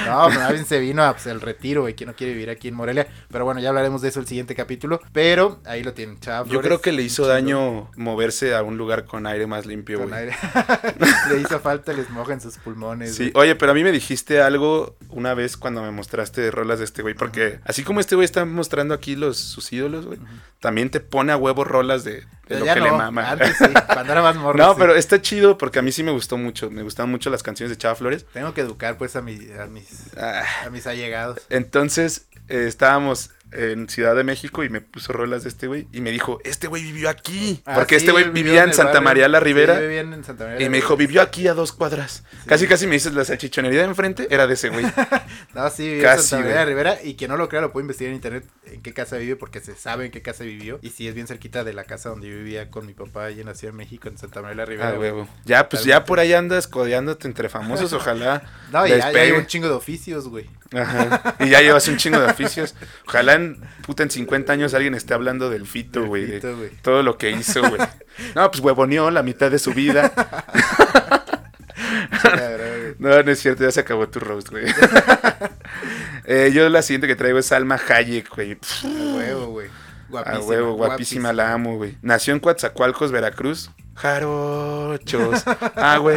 No, pero bien se vino a pues, el retiro, güey, que no quiere vivir aquí en Morelia. Pero bueno, ya hablaremos de eso el siguiente capítulo. Pero ahí lo tienen, Chava Yo Flores, creo que le hizo daño moverse a un lugar con aire más limpio, Con güey. aire. le hizo falta, les moja en sus pulmones. Sí, güey. oye, pero a mí me dijiste algo una vez cuando me mostraste rolas de este güey, porque así como este güey está mostrando aquí los sus ídolos, güey, también te pone a huevo rolas de, lo que no, le mama. Antes sí, cuando era más morro. no, sí. pero está chido porque a mí sí me gustó mucho, me gustaban mucho las canciones de Chava Flores. Tengo que educar pues a, mi, a, mis, Ah, a mis allegados. entonces eh, estábamos en Ciudad de México y me puso rolas de este güey y me dijo, este güey vivió aquí, Ah, porque sí, este güey vivía en Santa barrio. María la Ribera. Sí, vivían en Santa María la Y me dijo, vivió aquí a dos cuadras. Sí. Casi, casi me dices, la salchichonería de enfrente era de ese güey. No, sí, vivió Casi, en Santa María la. Ribera. Y que no lo crea, lo puede investigar en internet en qué casa vive, porque se sabe en qué casa vivió. Y sí, es bien cerquita de la casa donde yo vivía con mi papá y en la Ciudad de México, en Santa María la Ribera. Ah, huevo. Ya, pues ya por ahí andas codeándote entre famosos, ojalá. No, y ya, ya hay un chingo de oficios, güey. Ajá. Y ya llevas un chingo de oficios. Ojalá en, puta, en 50 años alguien esté hablando del fito, güey. de todo lo que hizo, güey. No, pues huevoneó la mitad de su vida. No, no es cierto, ya se acabó tu roast, güey. Eh, yo la siguiente que traigo es Alma Hayek, güey. A huevo, güey. A Guapísima. huevo, guapísima, la amo, güey. Nació en Coatzacoalcos, Veracruz. Jarochos. Ah, güey.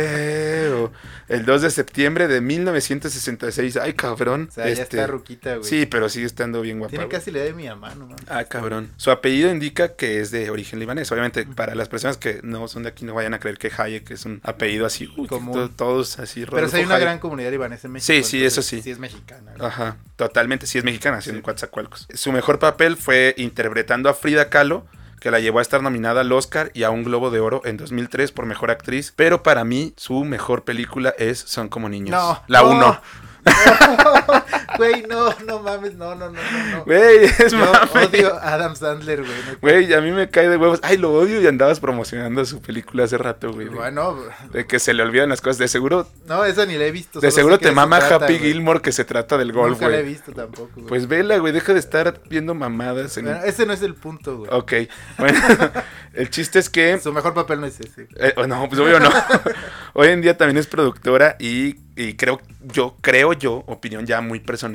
El 2 de septiembre de 1966. Ay, cabrón. O sea, ya Este, está ruquita, güey. Sí, pero sigue estando bien guapa. Tiene casi la edad de mi mamá, no mames. Ah, cabrón. Su apellido indica que es de origen libanés. Obviamente, para las personas que no son de aquí, no vayan a creer que Hayek es un apellido así. uy, Común. to- todos así. Pero sí hay Rodolfo una Hayek. gran comunidad libanesa en México. Sí, sí, eso sí. Sí es mexicana. güey. Ajá, totalmente. Sí, es mexicana, Sí. en Coatzacoalcos. Su mejor papel fue interpretando a Frida Kahlo, que la llevó a estar nominada al Oscar y a un Globo de Oro en 2003 por mejor actriz. Pero para mí, su mejor película es Son como niños. No. La no. 1. Güey, no, no mames, no, no, no, no. Güey, es Yo mame. odio a Adam Sandler, güey. Güey, a mí me cae de huevos. Ay, lo odio y andabas promocionando su película hace rato, güey. Bueno, De que se le olvidan las cosas. De seguro, no, esa ni la he visto. de seguro te mama trata, Happy güey. Gilmore que se trata del golf, Nunca la he visto tampoco, güey. Pues vela, güey. Deja de estar viendo mamadas en... Bueno, ese no es el punto, güey. Ok, bueno, el chiste es que... Su mejor papel no es ese. eh, oh, no, pues obvio no. Hoy en día también es productora y, y creo yo, creo yo, opinión ya muy personal,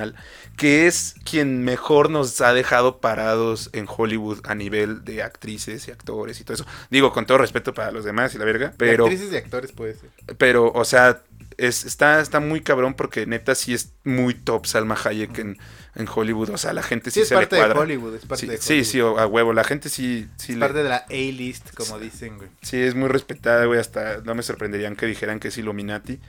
que es quien mejor nos ha dejado parados en Hollywood a nivel de actrices y actores y todo eso. Digo, con todo respeto para los demás y la verga, pero... Actrices y actores puede ser. Pero, o sea, es, está, está muy cabrón porque neta sí es muy top Salma Hayek en, en Hollywood. O sea, la gente sí, Sí, es se le parte de. Hollywood, es parte sí, de sí, Hollywood. sí, a huevo. La gente sí, sí, Es le- parte de la A-list, como dicen, güey. sí es muy respetada, güey. Hasta no me sorprenderían que dijeran que es Illuminati.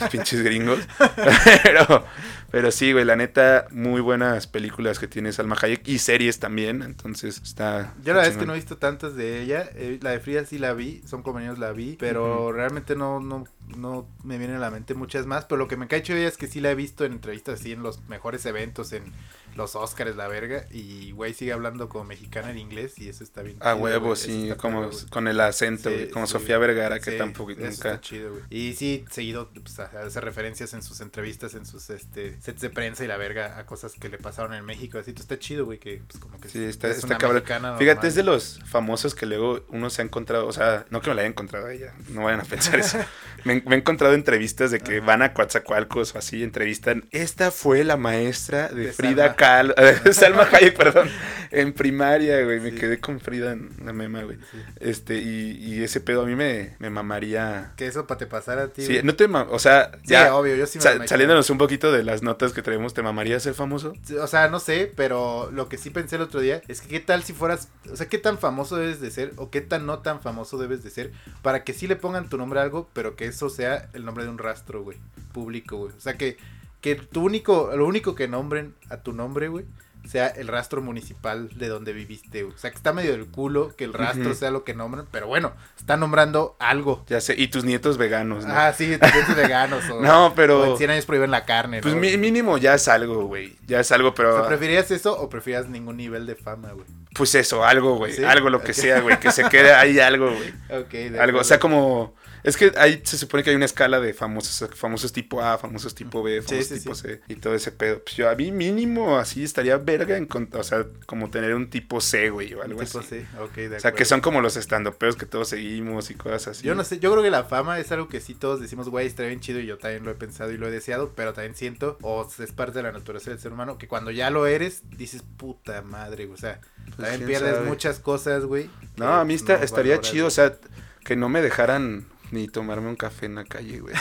Los pinches gringos. pero, pero sí, güey, la neta, muy buenas películas que tiene Salma Hayek y series también. Entonces está. Yo la verdad es que no he visto tantas de ella. eh, la de Frida sí la vi, son convenios la vi, pero realmente no, no, no me vienen a la mente muchas más. Pero lo que me cae chido de ella es que sí la he visto en entrevistas así en los mejores eventos, en los Oscars, la verga. Y güey sigue hablando como mexicana en inglés y eso está bien. A chido, huevo, sí, como con el acento, Sí, como sí. Sofía Vergara, que tampoco eso nunca. está chido, güey. Y sí, seguido pues, hace referencias en sus entrevistas, en sus este sets de prensa y la verga a cosas que le pasaron en México. Así, está chido, güey, que pues como que Sí, está, es está cabrón. Fíjate, es de los famosos que luego uno se ha encontrado, o sea, no que me la haya encontrado a ella, no vayan a pensar eso. Me, me he encontrado entrevistas de que van a Coatzacoalcos o así, entrevistan. Esta fue la maestra de, De Frida Salma. Kahlo, Salma Hayek, perdón, en primaria, güey. Me Sí. quedé con Frida en la mema, güey. Sí. Este, y, y ese pedo a mí me, me mamaría. Que eso para te pasar a ti. Sí, güey. no te o sea, Sí, ya obvio, yo sí me imagino. saliéndonos un poquito de las notas que traemos, ¿te mamaría ser famoso? O sea, no sé, pero lo que sí pensé el otro día es que qué tal si fueras, o sea, qué tan famoso debes de ser o qué tan no tan famoso debes de ser para que sí le pongan tu nombre a algo, pero que eso sea el nombre de un rastro, güey, público, güey. O sea, que, que tu único, lo único que nombren a tu nombre, güey, sea el rastro municipal de donde viviste, güey. O sea, que está medio del culo que el rastro sea lo que nombran, pero bueno, está nombrando algo. Ya sé, y tus nietos veganos, ¿no? Ah, sí, también veganos o, no, o pero... en 100 años prohíben la carne, Pues mínimo ya es algo, güey. Ya es algo, O pero. sea, ¿Preferirías eso o preferirías ningún nivel de fama, güey? Pues eso, algo, güey. ¿Sí? Algo, lo que sea, güey. Que se quede ahí algo, güey. Ok, de Algo, o sea, como. Es que ahí se supone que hay una escala de famosos, famosos tipo A, famosos tipo B, famosos sí, tipo sí. C y todo ese pedo. Pues yo a mí mínimo así estaría verga en o sea, como tener un tipo C, güey, o algo Tipo, así. sí, ok, de O sea, que son como los estandopeos que todos seguimos y cosas así. Yo no sé, yo creo que la fama es algo que sí todos decimos, güey, estaría bien chido y yo también lo he pensado y lo he deseado, pero también siento, o es parte de la naturaleza del ser humano, que cuando ya lo eres, dices, puta madre, güey, o sea, también Pues quién pierdes sabe. muchas cosas, güey. No, a mí está- no estaría valoras, chido, o sea, que no me dejaran ni tomarme un café en la calle, güey.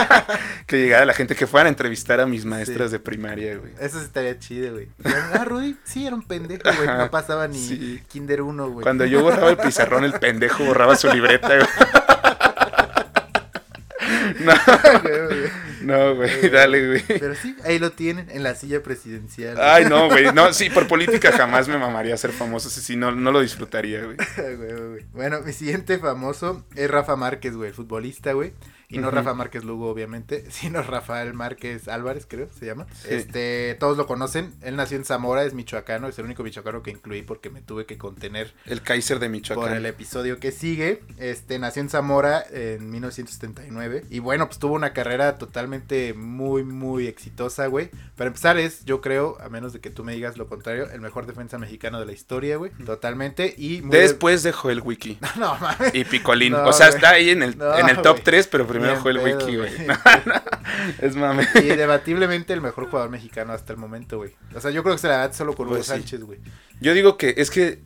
que llegara la gente que fuera a entrevistar a mis maestras Sí. de primaria, güey. Eso estaría chido, güey. Ah, Rudy, sí, era un pendejo, güey. No pasaba ni sí. Kinder 1, güey. Cuando yo borraba el pizarrón, el pendejo borraba su libreta, güey. No, no, güey, dale, güey. Pero sí, ahí lo tienen, en la silla presidencial. güey. Ay, no, güey. No, sí, por política jamás me mamaría ser famoso. Sí, sí, no, no lo disfrutaría, güey. Güey, güey, güey. Bueno, mi siguiente famoso es Rafa Márquez, güey, el futbolista, güey. Y no. Rafa Márquez Lugo, obviamente, sino Rafael Márquez Álvarez, creo, se llama. Sí. Este, todos lo conocen. Él nació en Zamora, es michoacano, es el único michoacano que incluí porque me tuve que contener El Kaiser de por Michoacán. el episodio que sigue. Este, nació en Zamora en 1979. Y bueno, pues tuvo una carrera totalmente muy, muy exitosa, güey. Para empezar es, yo creo, a menos de que tú me digas lo contrario, el mejor defensa mexicano de la historia, güey. Totalmente. Y muy Después de Joel Wiki No mames. y Picolín. No, o sea, está ahí en el, No, en el top güey. 3, pero primero fue el pedo, wiki, güey. güey. No, no, es mame. Y debatiblemente el mejor jugador mexicano hasta el momento, güey. O sea, yo creo que se la da solo con Hugo Pues sí. Sánchez, güey. Yo digo que es que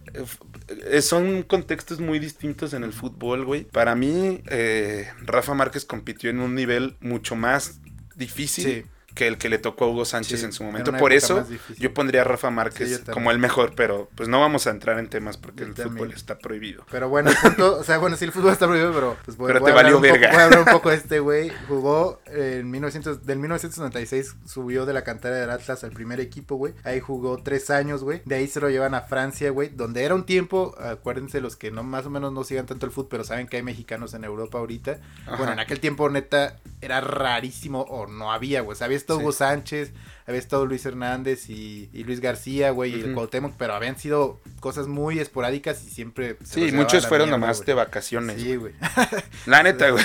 eh, son contextos muy distintos en el fútbol, güey. Para mí, eh, Rafa Márquez compitió en un nivel mucho más difícil Sí. Que el que le tocó a Hugo Sánchez Sí, en su en momento. Por eso yo pondría a Rafa Márquez Sí, como el mejor, pero pues no vamos a entrar en temas porque Yo el también. fútbol está prohibido. Pero bueno, el punto, o sea, bueno, sí, el fútbol está prohibido, pero pues voy, Pero voy te valió un poco- verga. voy a hablar un poco de este güey. Jugó en 1900, del 1996, subió de la cantera del Atlas al primer equipo, güey. Ahí jugó tres años, güey. De ahí se lo llevan a Francia, güey, donde era un tiempo, acuérdense los que no más o menos no sigan tanto el fútbol, pero saben que hay mexicanos en Europa ahorita. Ajá. Bueno, en aquel tiempo, neta, era rarísimo o no había, güey. O Sí. Hugo Sánchez, había estado Luis Hernández y, y Luis García, güey, y el. Cuauhtémoc, pero habían sido cosas muy esporádicas y siempre... se Sí, muchos fueron mierda, nomás de vacaciones. Sí, güey. La neta, güey.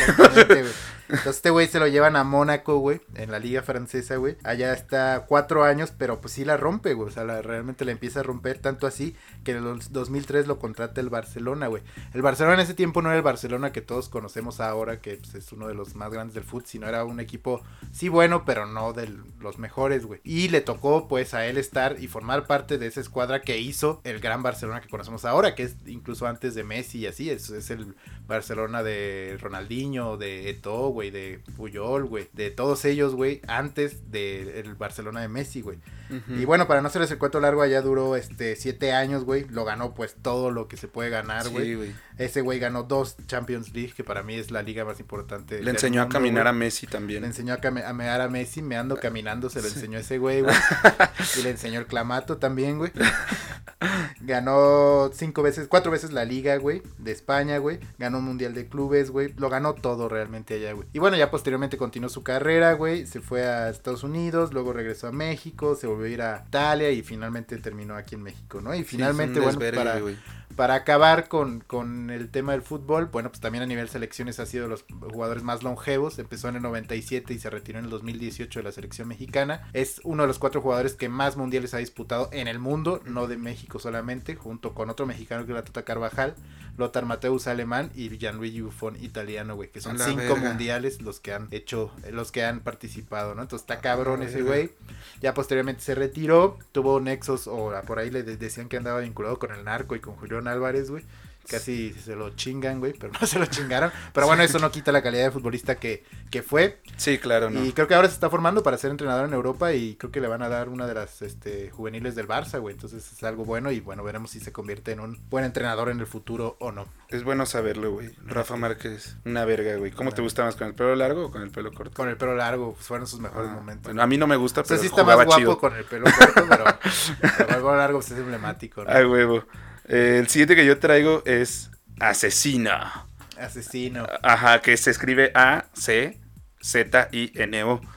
Entonces este güey se lo llevan a Mónaco, güey, en la liga francesa, güey. Allá está cuatro años, pero pues sí la rompe, güey. O sea, la- realmente la empieza a romper tanto así que en el 2003 lo contrata el Barcelona, güey. El Barcelona en ese tiempo no era el Barcelona que todos conocemos ahora, que pues, es uno de los más grandes del fútbol, sino era un equipo, sí bueno, pero no de los mejores, güey. Y le tocó pues a él estar y formar parte de esa escuadra que hizo el gran Barcelona que conocemos ahora, que es incluso antes de Messi y así, es, es el Barcelona de Ronaldinho, de Eto'o, güey, de Puyol, güey, de todos ellos, güey, antes del Barcelona de Messi, güey. Y bueno, para no hacerles el cuento largo, allá duró este siete años, güey. Lo ganó pues todo lo que se puede ganar, güey. Sí. Ese güey ganó dos Champions League, que para mí es la liga más importante. Le enseñó a caminar a Messi Le también. enseñó a, came- a mear a Messi, meando, caminando, se lo enseñó ese güey, güey. y le enseñó el clamato también, güey. Ganó cinco veces, cuatro veces la liga, güey, de España, güey. Ganó un mundial de clubes, güey. Lo ganó todo realmente allá, güey. Y bueno, ya posteriormente continuó su carrera, güey. Se fue a Estados Unidos, luego regresó a México, se volvió a ir a Italia y finalmente terminó aquí en México, ¿no? Y Sí, finalmente, bueno, para. Para acabar con, con el tema del fútbol, bueno, pues también a nivel selecciones ha sido los jugadores más longevos. Empezó en el 97 y se retiró en el 2018 de la selección mexicana. Es uno de los cuatro jugadores que más mundiales ha disputado en el mundo, no de México solamente, junto con otro mexicano que es la Tota Carvajal, Lothar Mateus alemán y Gianluigi Buffon italiano, güey, que son la cinco verga. mundiales los que han hecho, los que han participado, ¿no? Entonces está cabrón ese güey. Ya posteriormente se retiró, tuvo nexos, o por ahí le de- decían que andaba vinculado con el narco y con Álvarez, güey. Casi se lo chingan, güey, pero no se lo chingaron. Pero bueno, eso no quita la calidad de futbolista que, que fue. Sí, claro, no. Y creo que ahora se está formando para ser entrenador en Europa y creo que le van a dar una de las este, juveniles del Barça, güey. Entonces es algo bueno y bueno, veremos si se convierte en un buen entrenador en el futuro o no. Es bueno saberlo, güey. Rafa Márquez, una verga, güey. ¿Cómo te gusta más, con el pelo largo o con el pelo corto? Con el pelo largo, pues fueron sus mejores Ah, momentos. bueno, a mí no me gusta, o sea, pero sí está más guapo chido. con el pelo corto, pero, pero el pelo largo es emblemático, ¿no? Ay, huevo. Eh, el siguiente que yo traigo es Asesino. Asesino. Ajá, que se escribe A-C-Z-I-N-O.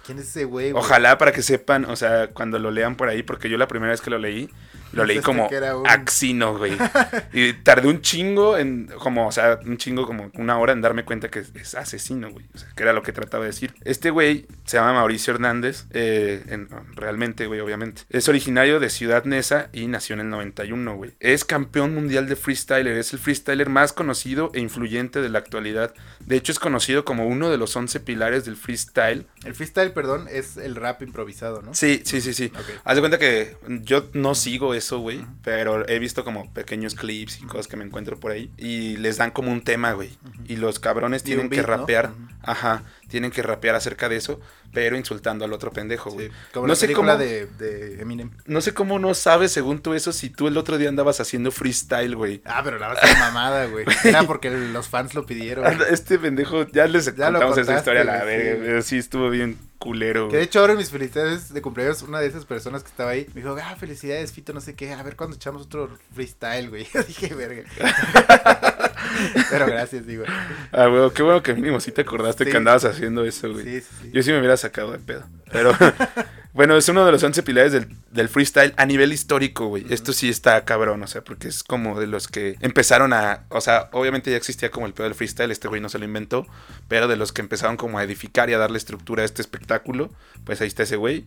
¿Quién es ese güey? Ojalá para que sepan, o sea, cuando lo lean por ahí, porque yo la primera vez que lo leí, lo leí como un- Axino, güey. Y tardé un chingo en, como, o sea, un chingo como una hora en darme cuenta que es, es asesino, güey. O sea, que era lo que trataba de decir. Este güey se llama Mauricio Hernández, eh, en- realmente, güey, obviamente. Es originario de Ciudad Neza y nació en el 91, güey. Es campeón mundial de freestyler, es el freestyler más conocido e influyente de la actualidad. De hecho, es conocido como uno de los 11 pilares del freestyle. El freestyle, perdón, es el rap improvisado, ¿no? Sí, sí, sí, sí. Haz de cuenta que yo no sigo eso, güey, pero he visto como pequeños clips y cosas que me encuentro por ahí y les dan como un tema, güey. Y los cabrones tienen que rapear, ajá, tienen que rapear acerca de eso, pero insultando al otro pendejo, güey. Sí, como No la sé cómo- de, de Eminem. No sé cómo no sabes, según tú, eso si tú el otro día andabas haciendo freestyle, güey. Ah, pero la vas a mamada, güey. Era porque los fans lo pidieron. güey. Este pendejo, ya les Ya contamos esa contaste, historia a la verga, sí. estuvo bien culero, Que de hecho ahora en mis felicidades de cumpleaños, una de esas personas que estaba ahí me dijo, ah, felicidades, Fito, no sé qué, a ver cuando echamos otro freestyle, güey. Yo dije, verga. Pero gracias, digo. Ah, güey, qué bueno que mínimo sí te acordaste Sí. que andabas haciendo eso, güey. Sí, sí, sí. Yo sí me hubiera sacado de pedo. Pero bueno, es uno de los 11 pilares del, del freestyle a nivel histórico, güey. Esto sí está cabrón, o sea, porque es como de los que empezaron a. O sea, obviamente ya existía como el pedo del freestyle, este güey no se lo inventó. Pero de los que empezaron como a edificar y a darle estructura a este espectáculo, pues ahí está ese güey.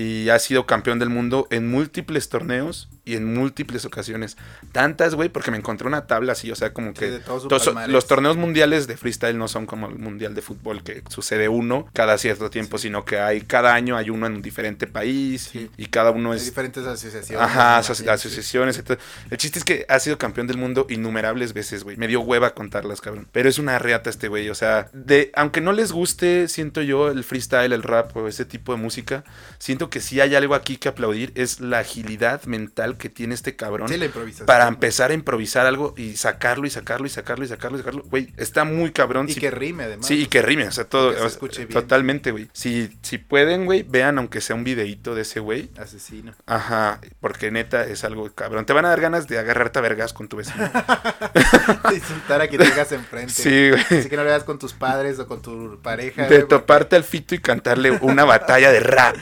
Y ha sido campeón del mundo en múltiples torneos y en múltiples ocasiones. Tantas, güey, porque me encontré una tabla así, o sea, como Sí, que de tos- los torneos mundiales de freestyle no son como el mundial de fútbol que sucede uno cada cierto tiempo, sino que hay cada año hay uno en un diferente país Sí. y, y cada uno es diferentes asociaciones. Ajá, aso- sí. asociaciones. etc. El chiste es que ha sido campeón del mundo innumerables veces, güey. Me dio hueva contarlas, cabrón. Pero es una reata este güey. O sea, de, aunque no les guste, siento yo, el freestyle, el rap o ese tipo de música, siento que sí hay algo aquí que aplaudir. Es la agilidad mental que tiene este cabrón. Sí, la improvisación. para empezar a improvisar algo y sacarlo y sacarlo y sacarlo y sacarlo y sacarlo. Güey, está muy cabrón. Y que rime, además. Sí, y que rime, o sea, todo. Que se escuche bien. Totalmente, güey. Si, si pueden, güey, vean aunque sea un videíto de ese güey. Asesino. Ajá, porque neta es algo cabrón. Te van a dar ganas de agarrarte a vergas con tu vecino. De insultar a quien tengas enfrente. Sí, güey. Así que no lo veas con tus padres o con tu pareja. De porque- toparte al fito y cantarle una batalla de rap.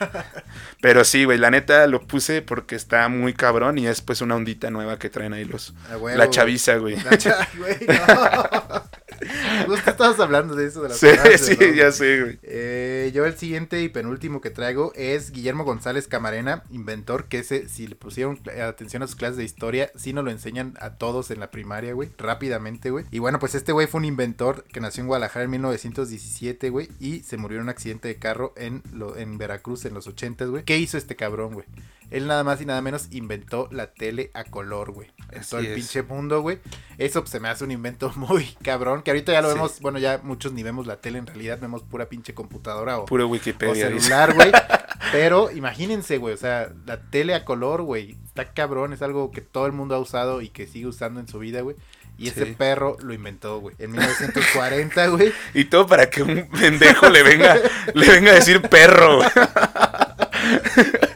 Pero sí, güey, la neta lo puse porque está muy cabrón y es pues una ondita nueva que traen ahí los... La chaviza, güey. La cha- güey, no. Justo estabas hablando de eso, de las Sí, frases, sí, ¿no? ya sé, güey. Eh, yo el siguiente y penúltimo que traigo es Guillermo González Camarena, inventor, que ese, si le pusieron atención a sus clases de historia, sí nos lo enseñan a todos en la primaria, güey, rápidamente, güey. Y bueno, pues este güey fue un inventor que nació en Guadalajara en 1917, güey, y se murió en un accidente de carro en, lo, en Veracruz en los 80, güey. ¿Qué hizo este cabrón, güey? Él nada más y nada menos inventó la tele a color, güey. En Así todo el es. pinche mundo, güey. Eso pues, se me hace un invento muy cabrón, que ahorita ya lo Sí. vemos, bueno, ya muchos ni vemos la tele en realidad, vemos pura pinche computadora o, Puro o Wikipedia. dice. celular, güey. Pero imagínense, güey, o sea, la tele a color, güey, está cabrón, es algo que todo el mundo ha usado y que sigue usando en su vida, güey. Y ese Sí. perro lo inventó, güey. En 1940, güey. Y todo para que un pendejo le venga, le venga a decir perro. güey.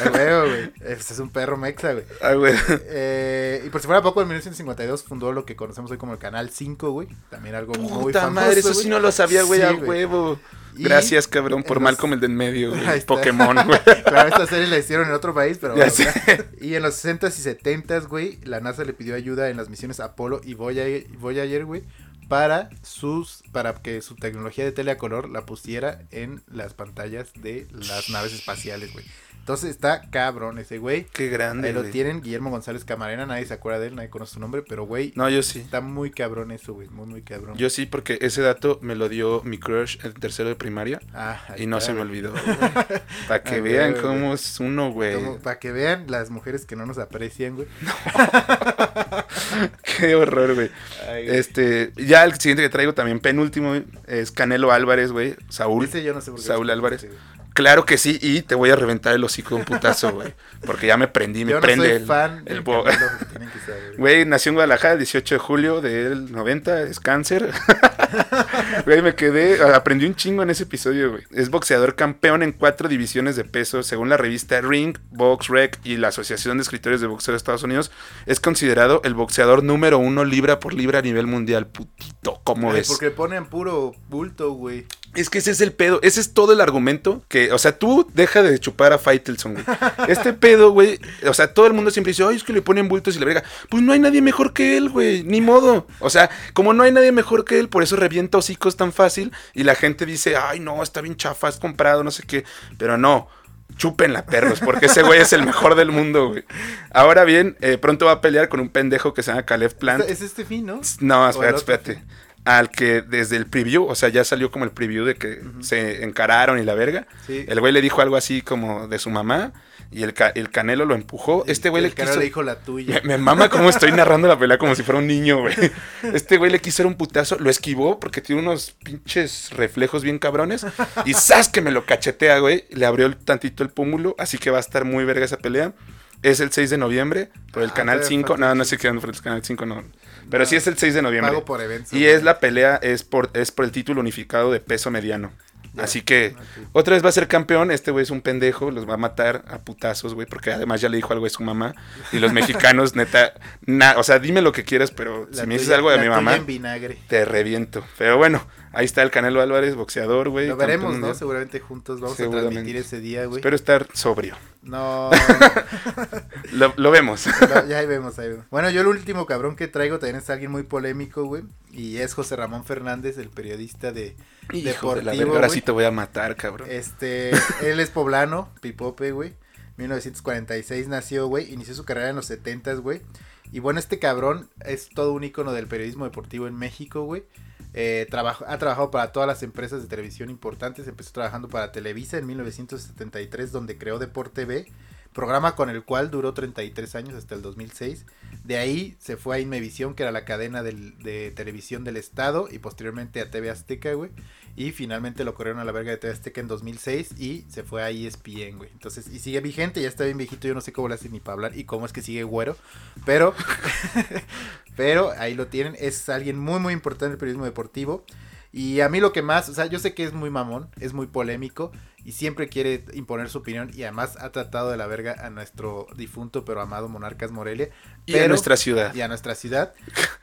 A huevo, güey. Este es un perro mexa, güey. Ah, güey. Eh, y por si fuera poco, en 1952 fundó lo que conocemos hoy como el Canal 5, güey. También algo muy Puta famoso, madre, eso güey. sí no lo sabía, güey, Sí, a huevo. Y Gracias, cabrón, por mal como el de en medio, güey. Pokémon, güey. Claro, esta serie la hicieron en otro país, pero bueno. Y en los 60s y 70s, güey, la NASA le pidió ayuda en las misiones Apolo y Voyager, Voyager, güey, para sus para que su tecnología de tele a color la pusiera en las pantallas de las naves espaciales, güey. Entonces está cabrón ese güey. Qué grande, Ahí lo güey. tienen, Guillermo González Camarena, nadie se acuerda de él, nadie conoce su nombre, pero güey, No, yo sí. está muy cabrón eso, güey, muy muy cabrón. Yo sí, porque ese dato me lo dio mi crush en tercero de primaria Ah, y no está, se me olvidó. Para que Ah, vean güey, cómo es uno, güey. Para que vean las mujeres que no nos aprecian, güey. Qué horror, güey. Ay. Este, ya el siguiente que traigo también, penúltimo, es Canelo Álvarez, güey. Saúl. Ese yo no sé por qué Saúl Álvarez. Claro que sí, y te voy a reventar el hocico de un putazo, güey. Porque ya me prendí, me Yo no prende soy el, fan el bo-. Güey, nació en Guadalajara el 18 de julio del 90, es cáncer. Güey, me quedé, aprendí un chingo en ese episodio, güey. Es boxeador campeón en cuatro divisiones de peso, según la revista Ring, Box Rec y la Asociación de Escritores de Boxeo de Estados Unidos. Es considerado el boxeador número uno libra por libra a nivel mundial, putito, ¿cómo Ay, ves? porque ponen puro bulto, güey. Es que ese es el pedo, ese es todo el argumento que, o sea, tú deja de chupar a Faitelson, güey. Este pedo, güey, o sea, todo el mundo siempre dice, ay, es que le ponen bultos y le brega. Pues no hay nadie mejor que él, güey, ni modo. O sea, como no hay nadie mejor que él, por eso revienta hocicos tan fácil y la gente dice, ay, no, está bien chafa, es comprado, no sé qué. Pero no, chúpenla, perros, porque ese güey es el mejor del mundo, güey. Ahora bien, eh, pronto va a pelear con un pendejo que se llama Caleb Plant. Es este fin, ¿no? No, ¿O el espérate, espérate. Al que desde el preview, o sea, ya salió como el preview de que se encararon y la verga. Sí. El güey le dijo algo así como de su mamá y el, ca- el canelo lo empujó. este güey El le Canelo quiso... le dijo la tuya. Me, me mama como estoy narrando la pelea como si fuera un niño, güey. Este güey le quiso dar un putazo, lo esquivó porque tiene unos pinches reflejos bien cabrones. Y ¡zas! que me lo cachetea, güey. Le abrió tantito el pómulo, así que va a estar muy verga esa pelea. Es el 6 de noviembre por el Ah, canal todavía 5. falta No, no sé qué por el canal 5, no. Pero No. sí es el 6 de noviembre. Pago por eventos. Y es la pelea, es por, es por el título unificado de peso mediano. Así que Ok. otra vez va a ser campeón. Este güey es un pendejo, los va a matar a putazos, güey, porque además ya le dijo algo de su mamá. Y los mexicanos, neta, na- o sea, dime lo que quieras, pero La si me dices tuya- algo de mi mamá, en vinagre. te reviento. Pero bueno, ahí está el Canelo Álvarez, boxeador, güey. Lo veremos, ¿no? Seguramente juntos vamos a transmitir ese día, güey. Espero estar sobrio. No, Lo, lo vemos. no, ya ahí vemos, ahí vemos. Bueno, yo el último cabrón que traigo también es alguien muy polémico, güey. Y es José Ramón Fernández, el periodista de Hijo de la deportivo, verga, ahora sí te voy a matar, cabrón. Este, él es poblano, pipope, güey. 1946 nació, güey. Inició su carrera en los 70s, güey. Y bueno, este cabrón es todo un ícono del periodismo deportivo en México, güey. Eh, ha trabajado para todas las empresas de televisión importantes. Empezó trabajando para Televisa en 1973, donde creó Deporte B, programa con el cual duró 33 años hasta el 2006. De ahí se fue a Inmevisión, que era la cadena de televisión del Estado, y posteriormente a TV Azteca, güey. Y finalmente lo corrieron a la verga de TV Azteca en 2006 y se fue a ESPN, güey. Entonces, y sigue vigente, ya está bien viejito, yo no sé cómo le hace ni para hablar y cómo es que sigue güero. Pero, pero ahí lo tienen, es alguien muy, muy importante en el periodismo deportivo. Y a mí lo que más, o sea, yo sé que es muy mamón, es muy polémico y siempre quiere imponer su opinión y además ha tratado de la verga a nuestro difunto pero amado Monarcas Morelia Y pero- nuestra ciudad. y a nuestra ciudad.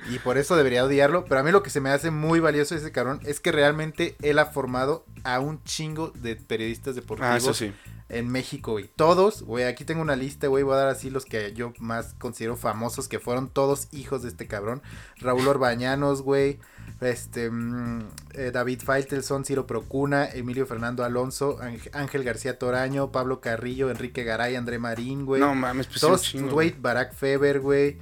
Y por eso debería odiarlo. Pero a mí lo que se me hace muy valioso de ese cabrón es que realmente él ha formado a un chingo de periodistas deportivos Ah, eso sí. en México, güey. Todos, güey, aquí tengo una lista, güey. Voy a dar así los que yo más considero famosos, que fueron todos hijos de este cabrón. Raúl Orbañanos, güey. Este, mm, eh, David Faitelson, Ciro Procuna, Emilio Fernando Alonso, Ángel- García Toraño, Pablo Carrillo, Enrique Garay, André Marín, güey. No mames, pues Todos, güey, Barack Feber, güey,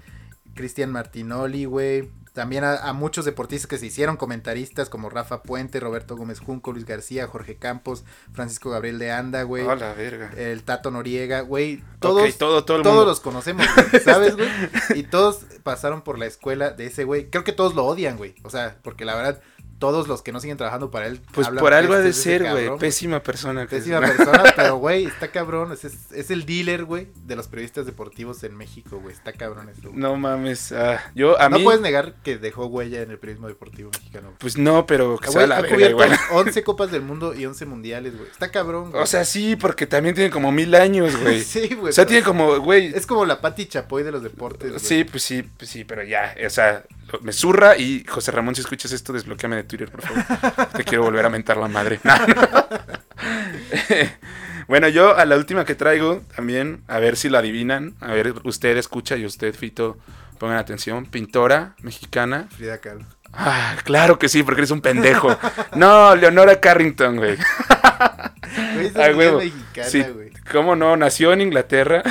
Cristian Martinoli, güey. También a, a muchos deportistas que se hicieron comentaristas como Rafa Puente, Roberto Gómez Junco, Luis García, Jorge Campos, Francisco Gabriel de Anda, güey. A la verga. El Tato Noriega, güey. Todos, Ok, todo, todo el todos mundo. los conocemos, güey, ¿sabes, güey? Y todos pasaron por la escuela de ese güey. Creo que todos lo odian, güey. O sea, porque la verdad, todos los que no siguen trabajando para él. Pues por algo ha de ser, güey. Pésima persona. que es. Pésima persona, pero güey, está cabrón. Es, es- el dealer, güey, de los periodistas deportivos en México, güey. Está cabrón eso. güey. No mames. ah, yo, a no mí. puedes negar que dejó huella en el periodismo deportivo mexicano. Pues no, pero que güey, la ha verga cubierto igual. 11 copas del mundo y 11 mundiales, güey. Está cabrón, güey. O sea, sí, porque también tiene como mil años, güey. sí, güey. o sea, tiene como, güey. Es como la Pati Chapoy de los deportes. güey. Sí, pues sí, pues sí, pero ya, o sea, me zurra y José Ramón, si escuchas esto, desbloqueame de Twitter, por favor. Te quiero volver a mentar la madre. bueno, yo a la última que traigo también, a ver si la adivinan, a ver, usted escucha y usted, Fito, pongan atención, pintora mexicana. Frida Kahlo. Ah, claro que sí, porque eres un pendejo. No, Leonora Carrington, güey. Güey, esa Ah, niña huevo. mexicana, Sí, güey. ¿Cómo no? Nació en Inglaterra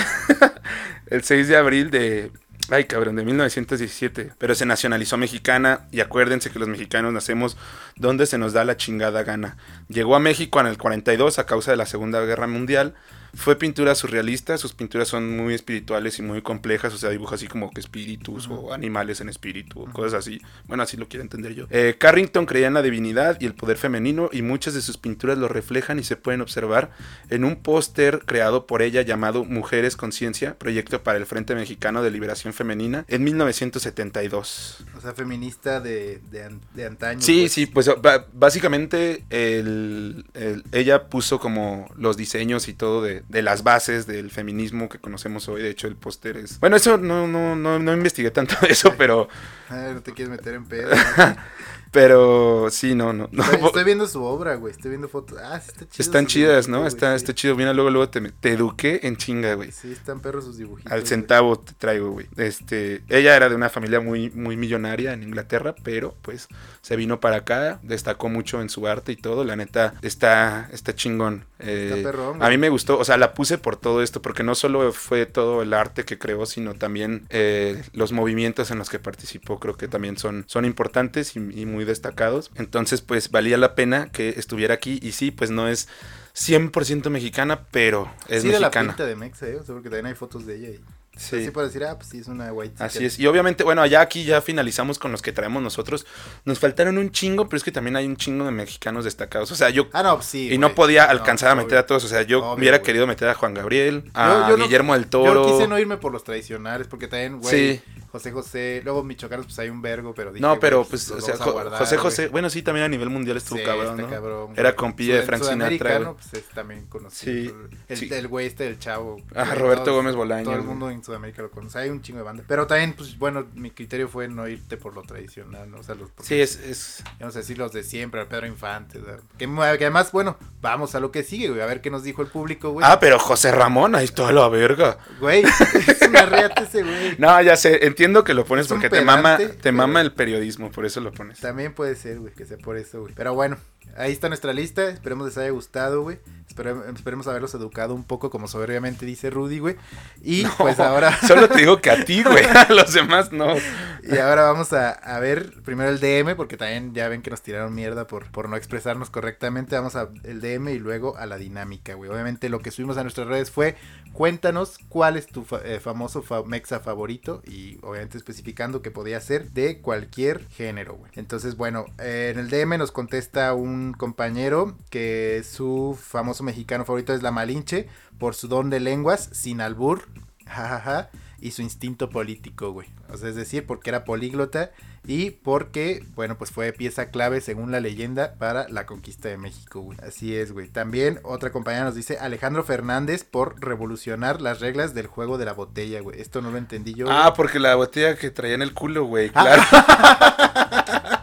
el 6 de abril de... Ay, cabrón, de 1917. Pero se nacionalizó mexicana y acuérdense que los mexicanos nacemos donde se nos da la chingada gana. Llegó a México en el 42 a causa de la Segunda Guerra Mundial. Fue pintura surrealista, sus pinturas son muy espirituales y muy complejas, o sea, dibuja así como que espíritus o animales en espíritu, o cosas así. Bueno, así lo quiero entender yo. Eh, Carrington creía en la divinidad y el poder femenino y muchas de sus pinturas lo reflejan y se pueden observar en un póster creado por ella llamado Mujeres Conciencia, proyecto para el Frente Mexicano de Liberación Femenina en 1972. O sea, feminista de, de, an- de antaño. Sí, pues. sí, pues básicamente el- el- ella puso como los diseños y todo de, de las bases del feminismo que conocemos hoy. De hecho, el póster es... Bueno, eso no, no, no, no investigué tanto de eso, pero, A ver, no te quieres meter en pedo. pero sí, no, no. no. Estoy, estoy viendo su obra, güey. Estoy viendo fotos. Ah, sí, está chido. Están chidas, ¿no? güey, Está, sí. está chido. Mira, luego, luego te, te eduqué en chinga, güey. Sí, están perros sus dibujitos. Al güey. centavo te traigo, güey. Este, ella era de una familia muy, muy millonaria en Inglaterra, pero pues se vino para acá, destacó mucho en su arte y todo. La neta, está, está chingón. Eh, Está perrón, a mí me gustó, o sea, la puse por todo esto, porque no solo fue todo el arte que creó, sino también eh, los movimientos en los que participó, creo que también son, son importantes y, y muy destacados. Entonces, pues valía la pena que estuviera aquí. Y sí, pues no es 100% mexicana, pero es sí, de la mexicana. pinta de Mexa, ¿eh? O sea, porque también hay fotos de ella. Y... Sí. Así para decir, ah, pues sí, es una white. Así es. Y obviamente, bueno, ya aquí ya finalizamos con los que traemos nosotros. Nos faltaron un chingo, pero es que también hay un chingo de mexicanos destacados. O sea, yo... Ah, no, pues sí. y no podía No, alcanzar a meter a todos. O sea, yo Obvio, hubiera querido meter a Juan Gabriel, a Yo- yo no- Guillermo del Toro. Yo quise no irme por los tradicionales, porque también, güey, Sí. José José, luego Michoacanos, pues hay un vergo, pero dije, No, pero pues, los o sea, guardar, José güey. José, bueno, sí, también a nivel mundial estuvo Sí, cabrón, está ¿no? cabrón, Era compilla de Frank Sinatra, pues es también conocido. Sí, El, sí. güey este del chavo. Ah, Roberto todos- Gómez Bolaños, Todo el güey. mundo en Sudamérica lo conoce. Hay un chingo de banda. Pero también, pues bueno, mi criterio fue no irte por lo tradicional, ¿no? O sea, los. Sí, es, es... Vamos a decir los de siempre, Pedro Infante. o sea, que, que además, bueno, vamos a lo que sigue, güey. A ver qué nos dijo el público, güey. Ah, pero José Ramón, ahí está la verga. Güey, es una reata ese güey. No, ya sé, entiendo que lo pones porque te mama, te mama el periodismo, por eso lo pones. También puede ser, güey, que sea por eso, güey. Pero bueno, Ahí está nuestra lista. Esperemos les haya gustado, güey. Espere- esperemos haberlos educado un poco, como soberbiamente dice Rudy, güey. Y pues ahora. Solo te digo que a ti, güey. A los demás no. Y ahora vamos a, a ver primero el DM, porque también ya ven que nos tiraron mierda por, por no expresarnos correctamente. Vamos a el DM y luego a la dinámica, güey. Obviamente lo que subimos a nuestras redes fue, cuéntanos cuál es tu fa- eh, famoso fa- mexa favorito y obviamente especificando que podía ser de cualquier género, güey. Entonces, bueno, eh, en el DM nos contesta un compañero que su famoso mexicano favorito es la Malinche por su don de lenguas, sin albur, jajaja, y su instinto político, güey. O sea, es decir, porque era políglota y porque, bueno, pues fue pieza clave según la leyenda para la conquista de México, güey. Así es, güey. También otra compañera nos dice Alejandro Fernández por revolucionar las reglas del juego de la botella, güey. Esto no lo entendí yo. Ah, porque la botella que traía en el culo, güey. Ah.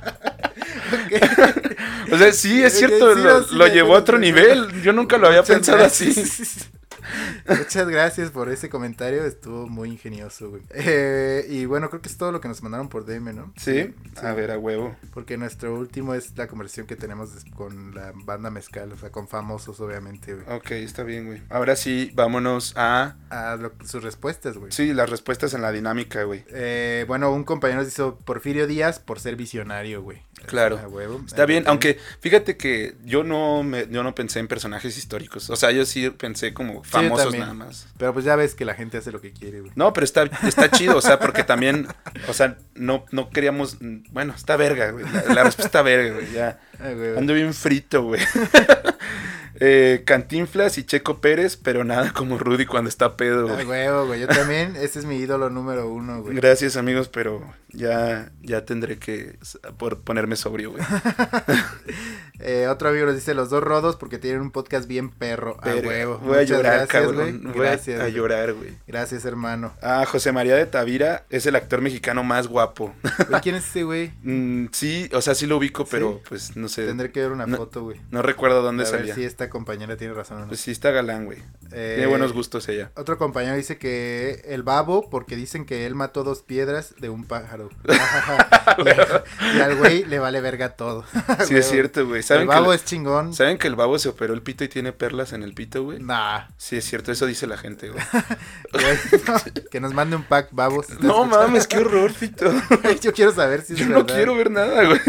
O sea, sí, es cierto. sí, lo sí, llevó a otro nivel. Yo nunca lo había pensado así. Muchas gracias por ese comentario, estuvo muy ingenioso, güey. Eh, y bueno, creo que es todo lo que nos mandaron por DM, ¿no? ¿Sí? A ver, a huevo. Porque nuestro último es la conversación que tenemos con la banda Mezcal, o sea, con famosos, obviamente, güey. Ok, está bien, güey. Ahora sí, vámonos a... A lo- sus respuestas, güey. Sí, las respuestas en la dinámica, güey. Eh, bueno, un compañero nos hizo Porfirio Díaz por ser visionario, güey. Claro. Huevo. Está bien, aunque fíjate que yo no me, yo no pensé en personajes históricos. O sea, yo sí pensé como famosos nada más. Pero pues ya ves que la gente hace lo que quiere, güey. No, pero está, está chido, o sea, porque también, o sea, no, no queríamos, bueno, está verga, güey. La, la respuesta está verga, güey. Ya. Ah, güey. Ando bien frito, güey. Eh, Cantinflas y Checo Pérez, pero nada como Rudy cuando está pedo, Ah, güey. huevo, güey. Yo también, ese es mi ídolo número uno, güey. Gracias, amigos, pero ya, ya tendré que por ponerme sobrio, güey. Eh, otro amigo nos dice los dos rodos porque tienen un podcast bien perro. A Verga, huevo. Voy a Muchas llorar, gracias, cabrón. güey. Voy a- Gracias. a llorar, güey. Gracias, hermano. Ah, José María de Tavira es el actor mexicano más guapo. Güey, ¿Quién es ese güey? Mm, sí, o sea, sí lo ubico, pero ¿Sí? pues no sé. Tendré que ver una No- foto, güey. No recuerdo dónde A ver salía. si esta compañera tiene razón no. Pues sí está galán, güey. Eh, Tiene buenos gustos ella. Otro compañero dice que el babo, porque dicen que él mató dos piedras de un pájaro. y, al- y al güey le vale verga todo. Sí, es cierto, güey. El ¿Saben, babo que, es chingón. ¿Saben que el babo se operó el pito y tiene perlas en el pito, güey? Nah, Sí, es cierto, eso dice la gente, güey. que nos mande un pack babos. ¿Estás No mames, qué horror, Fito. Yo quiero saber si es Yo no verdad. quiero ver nada, güey.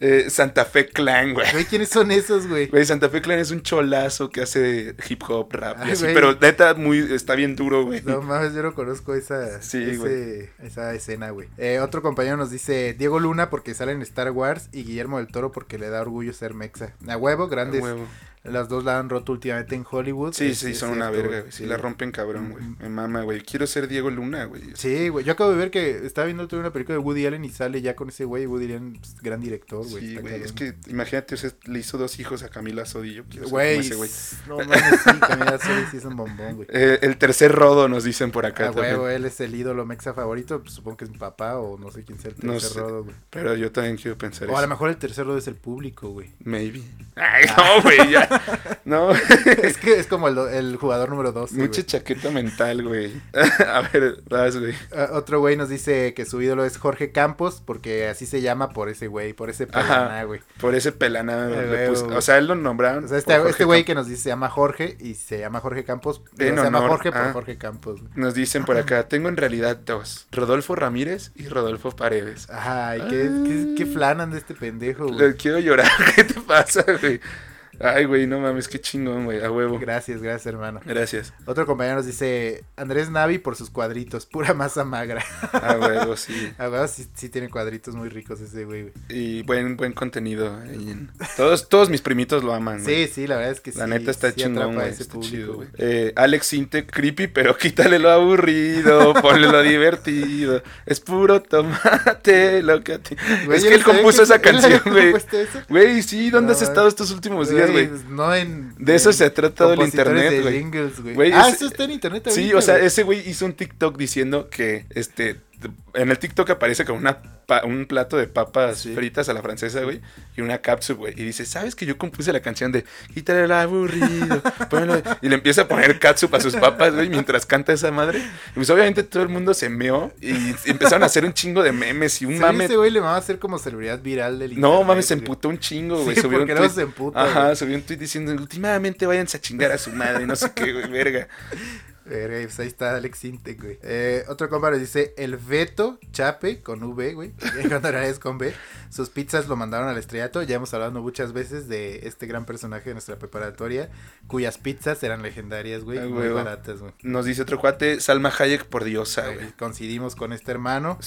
Eh, Santa Fe Clan, güey. Güey, ¿quiénes son esos, güey? Güey, Santa Fe Clan es un cholazo que hace hip hop, rap y así, pero neta muy está bien duro, güey. No mames, yo no conozco esa, Sí, ese- esa escena, güey. Eh, otro compañero nos dice Diego Luna porque sale en Star Wars y Guillermo del Toro porque le da orgullo ser mexa. A huevo, A grandes. huevo. Las dos la han roto últimamente en Hollywood. Sí, Es- sí, es son una verga, güey. Sí, la rompen cabrón, güey. Mm. Me mama, güey. Quiero ser Diego Luna, güey. Sí, güey. Yo acabo de ver que estaba viendo otra una película de Woody Allen y sale ya con ese güey. Woody Allen, pues, gran director, güey. Sí, güey. Es que imagínate, o sea, le hizo dos hijos a Camila Sodi. Yo quiero Güey, ese güey. no mames, sí, Camila Sodi sí es un bombón, güey. Eh, el tercer rodo nos dicen por acá Ah, huevo, él es el ídolo mexa favorito. pues, supongo que es mi papá o no sé quién sea el tercer No sé. rodo, güey. Pero yo también quiero pensar O a lo eso. mejor el tercer rodo es el público, güey. Maybe. Ay, no, güey, ya. No. es que es como el, do- el jugador número 12. Mucha güey. chaqueta mental, güey. a ver, vas, güey. Ah, otro güey nos dice que su ídolo es Jorge Campos porque así se llama por ese güey, por ese pelana, güey. Por ese le güey, puse- güey. O sea, él lo nombraron. O sea, este este güey que nos dice se llama Jorge y se llama Jorge Campos. Se llama Jorge por Jorge Campos. Nos dicen por acá, tengo en realidad dos. Rodolfo Ramírez y Rodolfo Paredes. Ay, qué, qué, qué flanan de este pendejo, güey. Quiero llorar. ¿Qué te pasa, güey? Ay, güey, no mames, qué chingón, güey. A huevo. Gracias, gracias, hermano. Gracias. Otro compañero nos dice Andrés Navi por sus cuadritos, pura masa magra. A huevo, sí. A ver, sí, sí tiene cuadritos muy ricos ese güey. güey. Y buen, buen contenido. ahí en- Todos, todos mis primitos lo aman, güey. Sí, sí, la verdad es que sí. La neta está sí chingón, güey. Está público, chido, güey. Eh, Alex Sinte, creepy, pero quítale lo aburrido, ponle lo divertido. Es puro tomate, lo que a ti. Güey, es que él compuso que esa canción, güey. Güey, sí, ¿dónde No, has estado estos últimos días, güey? No en. De eso en se trata todo el internet, güey. güey. Güey, ah, es- eso está en internet Sí, ahorita, o sea, güey. ese güey hizo un TikTok diciendo que, este, en el TikTok aparece con una un plato de papas Sí. fritas a la francesa, güey, y una cápsula, güey. Y dice, ¿sabes que yo compuse la canción de Quítale el aburrido? ponlo?" Y le empieza a poner catsup a sus papas, güey, mientras canta esa madre. Y pues obviamente todo el mundo se meó y empezaron a hacer un chingo de memes y un Sí, mame. ese güey le va a hacer como celebridad viral del No, mames, se emputó un chingo, güey. Sí, subió porque tweet- se emputa, Ajá, güey. subió un tweet diciendo, últimamente váyanse a chingar a su madre, no sé qué, güey, verga. Verga, pues ahí está Alex Intec, güey. Eh, otro compa nos dice, el Beto Chape, con V, güey, cuando era es con B, sus pizzas lo mandaron al estrellato, ya hemos hablado muchas veces de este gran personaje de nuestra preparatoria, cuyas pizzas eran legendarias, güey, Ah, muy huevo. baratas, güey. Nos dice otro cuate, Salma Hayek por diosa, güey. Coincidimos con este hermano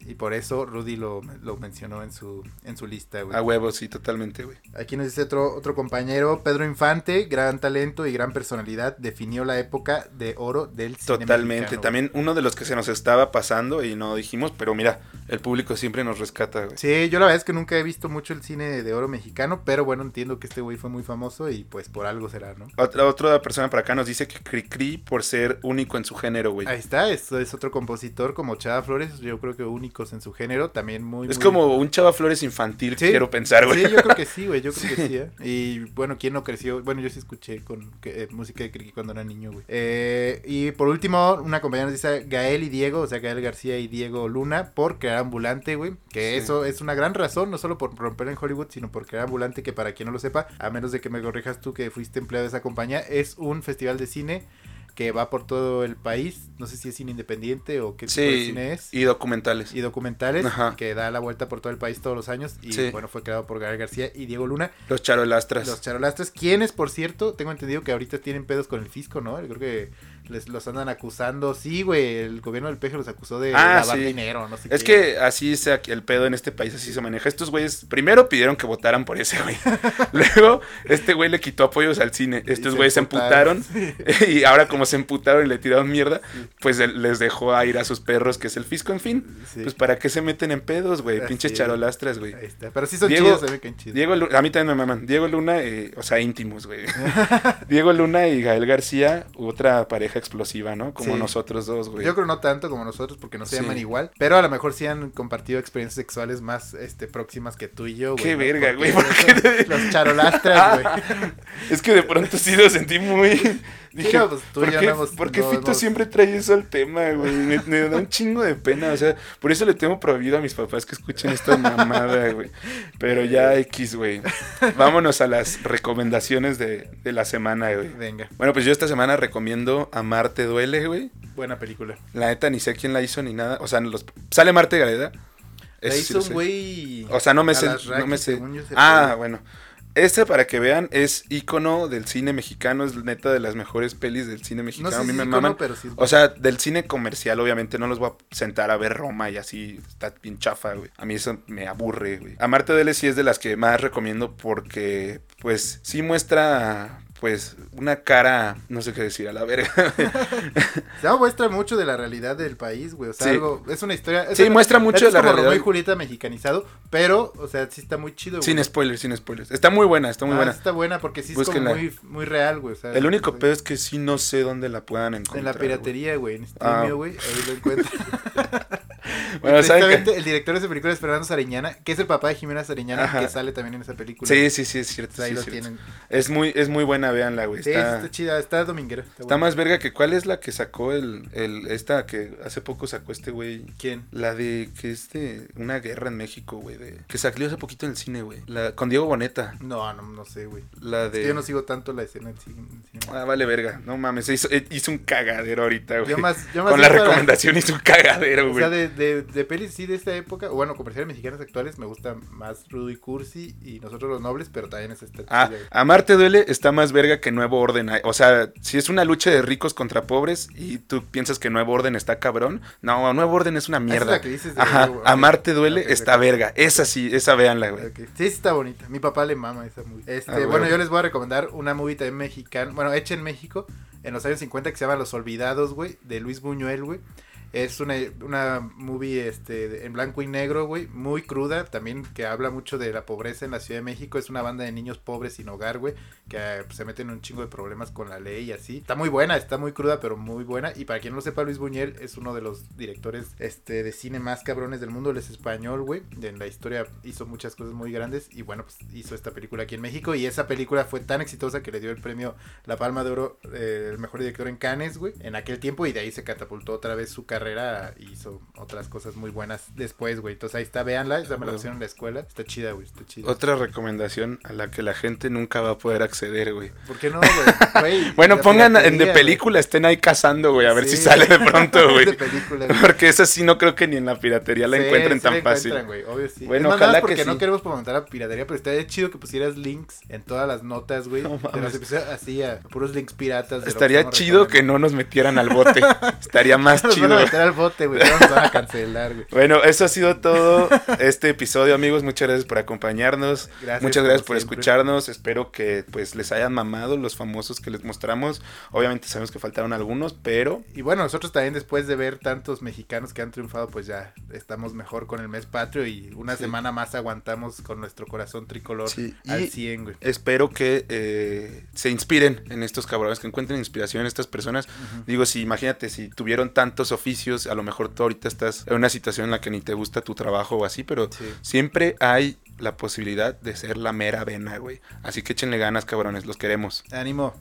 y por eso Rudy lo, lo mencionó en su, en su lista, güey. A huevos, sí, totalmente, güey. Aquí nos dice otro, otro compañero, Pedro Infante, gran talento y gran personalidad, definió la época de oro del cine Totalmente. mexicano. También uno de los que se nos estaba pasando y no dijimos, pero mira, el público siempre nos rescata, güey. Sí, yo la verdad es que nunca he visto mucho el cine de oro mexicano, pero bueno, entiendo que este güey fue muy famoso y pues por algo será, ¿no? Otra, otra persona por acá nos dice que Cricri por ser único en su género, güey. Ahí está, es, es otro compositor como Chava Flores, yo creo que únicos en su género, también muy... Es muy- como un Chava Flores infantil, Sí, quiero pensar, güey. Sí, yo creo que sí, güey, yo creo que sí, ¿eh? Y bueno, ¿quién no creció? Bueno, yo sí escuché con que- eh, música de Criki cuando era niño, güey. Eh, y por último, una compañera nos dice Gael y Diego, o sea, Gael García y Diego Luna, por crear Ambulante, güey. Que Sí. eso es una gran razón, no solo por romper en Hollywood, sino por crear Ambulante, que para quien no lo sepa, a menos de que me corrijas tú que fuiste empleado de esa compañía, es un festival de cine que va por todo el país. No sé si es cine independiente o qué tipo de cine es y documentales. y documentales Ajá. que da la vuelta por todo el país todos los años y Sí. bueno fue creado por Gael García y Diego Luna Los charolastras. los charolastres quienes por cierto tengo entendido que ahorita tienen pedos con el fisco no creo que les los andan acusando sí güey el gobierno del peje los acusó de Ah, lavar sí. dinero no sé Es qué. que así es aquí el pedo en este país, así se maneja. Estos güeyes primero pidieron que votaran por ese güey. Luego, este güey le quitó apoyos al cine. Estos se güeyes se emputaron. y ahora, como se emputaron y le tiraron mierda, pues les dejó a ir a sus perros, que es el fisco, en fin. Pues para qué se meten en pedos, güey. Pinches es. charolastras, güey. Ahí está. pero sí son Diego- chidos se ve que chidos Diego a mí también me maman. Diego Luna, eh, o sea, íntimos, güey. Diego Luna y Gael García, otra pareja explosiva, ¿no? Como Sí. nosotros dos, güey. yo creo no tanto como nosotros porque no se Sí. llaman igual, pero a lo mejor sí han compartido experiencias sexuales más este próximas que tú y yo, güey. Qué ¿no? verga, güey, ¿por son qué te- Los charolastras, güey. Es que de pronto sí lo sentí muy. Dije, no, pues tú ¿por qué, no hemos- por qué no Fito siempre trae eso al tema, güey? Me, me da un chingo de pena, o sea, por eso le tengo prohibido a mis papás que escuchen esta mamada, güey. Pero ya X, güey. Vámonos a las recomendaciones de, de la semana, güey. Venga, Bueno, pues yo esta semana recomiendo Amarte Duele, güey. buena película. La neta ni sé quién la hizo ni nada. O sea, los... sale Marte Gareda. La Eso sí hizo güey. O sea, no me sé. No me sé. Ah, bueno. Este, para que vean, es ícono del cine mexicano. Es neta de las mejores pelis del cine No mexicano. a mí me es maman. icono, pero sí. es O sea, del cine comercial, obviamente, no los voy a sentar a ver Roma y así, está bien chafa, güey. A mí eso me aburre, güey. Amarte Duele sí es de las que más recomiendo porque, pues, sí muestra, pues, una cara, no sé qué decir, a la verga. Se muestra mucho de la realidad del país, güey. O sea, Sí. algo, es una historia. es Sí, una- muestra mucho de la como realidad. Romeo y Julieta mexicanizado, pero, o sea, sí está muy chido, güey. sin spoilers, sin spoilers. Está muy buena, está muy Ah, buena. Está buena porque sí es como muy, muy real, güey. o sea, El único pedo es que sí no sé dónde la puedan encontrar. En la piratería, güey, en Ah. Streamio, güey, ahí lo encuentro. Bueno, el director de esa película es Fernando Sariñana, que es el papá de Jimena Sariñana, Ajá. que sale también en esa película. Sí, sí, sí, es O cierto. sea, ahí sí, lo es cierto. tienen. Es muy, es muy buena, véanla, güey. Sí, Está, está chida, está dominguera. Está, está buena. más verga que cuál es la que sacó el, el, esta que hace poco sacó este güey. ¿Quién? La de que es de una guerra en México, güey, de que salió hace poquito en el cine, güey. La con Diego Boneta. No, no, no sé, güey. La Es que de Yo no sigo tanto la escena del cine. Ah, vale verga. No mames, hizo, eh, hizo un cagadero ahorita, güey. Yo más, yo más Con la para- recomendación hizo un cagadero, O güey. sea, de, de, de pelis sí de esta época, o bueno, comerciales mexicanos actuales, me gusta más Rudo y Cursi y Nosotros los Nobles, pero también es esta. Ah. Amarte duele está más verga que Nuevo Orden. O sea, si es una lucha de ricos contra pobres y tú piensas que Nuevo Orden está cabrón, no, Nuevo Orden es una es mierda. la que dices de- Ajá, ok. Amarte duele está verga. Esa sí, esa véanla, güey. Sí, está bonita. Mi papá le mama esa movie. Este, Ah, bueno. bueno, yo les voy a recomendar una movie también mexicana, bueno, hecha en México, en los años 50 que se llama Los Olvidados, güey, de Luis Buñuel, güey. Es una, una movie este, en blanco y negro, güey, muy cruda, también que habla mucho de la pobreza en la Ciudad de México. Es una banda de niños pobres sin hogar, güey, que eh, se meten en un chingo de problemas con la ley y así. Está muy buena, está muy cruda, pero muy buena. Y para quien no lo sepa, Luis Buñuel es uno de los directores este, de cine más cabrones del mundo. Él es español, güey. En la historia hizo muchas cosas muy grandes y bueno, pues hizo esta película aquí en México. Y esa película fue tan exitosa que le dio el premio La Palma de Oro, eh, el mejor director en Cannes, güey, en aquel tiempo. Y de ahí se catapultó otra vez su carrera y hizo otras cosas muy buenas después, güey. Entonces ahí está, véanla. Esa me la pusieron en la escuela. Está chida, güey. Está chida. Otra recomendación a la que la gente nunca va a poder acceder, güey. ¿Por qué no, güey? Bueno, pongan en de película, estén ahí cazando, güey, a ver Sí. si sale de pronto, güey. De película, güey. Porque esa sí no creo que ni en la piratería la Sí, encuentren sí tan la fácil. encuentran, güey, obvio sí. Bueno, más, ojalá que porque no queremos fomentar la piratería, pero estaría chido que pusieras links en todas las notas, güey. No de los mames. episodios así, a puros links piratas. Estaría chido que no nos metieran al bote. Estaría más chido. Meter al bote, güey. Nos van a cancelar, güey. Bueno, eso ha sido todo este episodio, amigos. Muchas gracias por acompañarnos. Gracias, Muchas gracias por siempre. escucharnos. Espero que pues les hayan mamado los famosos que les mostramos. Obviamente sabemos que faltaron algunos, pero Y bueno, nosotros también después de ver tantos mexicanos que han triunfado, pues ya estamos mejor con el mes patrio y una Sí. semana más aguantamos con nuestro corazón tricolor Sí, al y- 100, güey. espero que eh, se inspiren en estos cabrones, que encuentren inspiración en estas personas. Digo, si imagínate, si tuvieron tantos oficios, a lo mejor tú ahorita estás en una situación en la que ni te gusta tu trabajo o así, pero Sí. siempre hay la posibilidad de ser la mera vena, güey. Así que échenle ganas, cabrones, los queremos. Ánimo.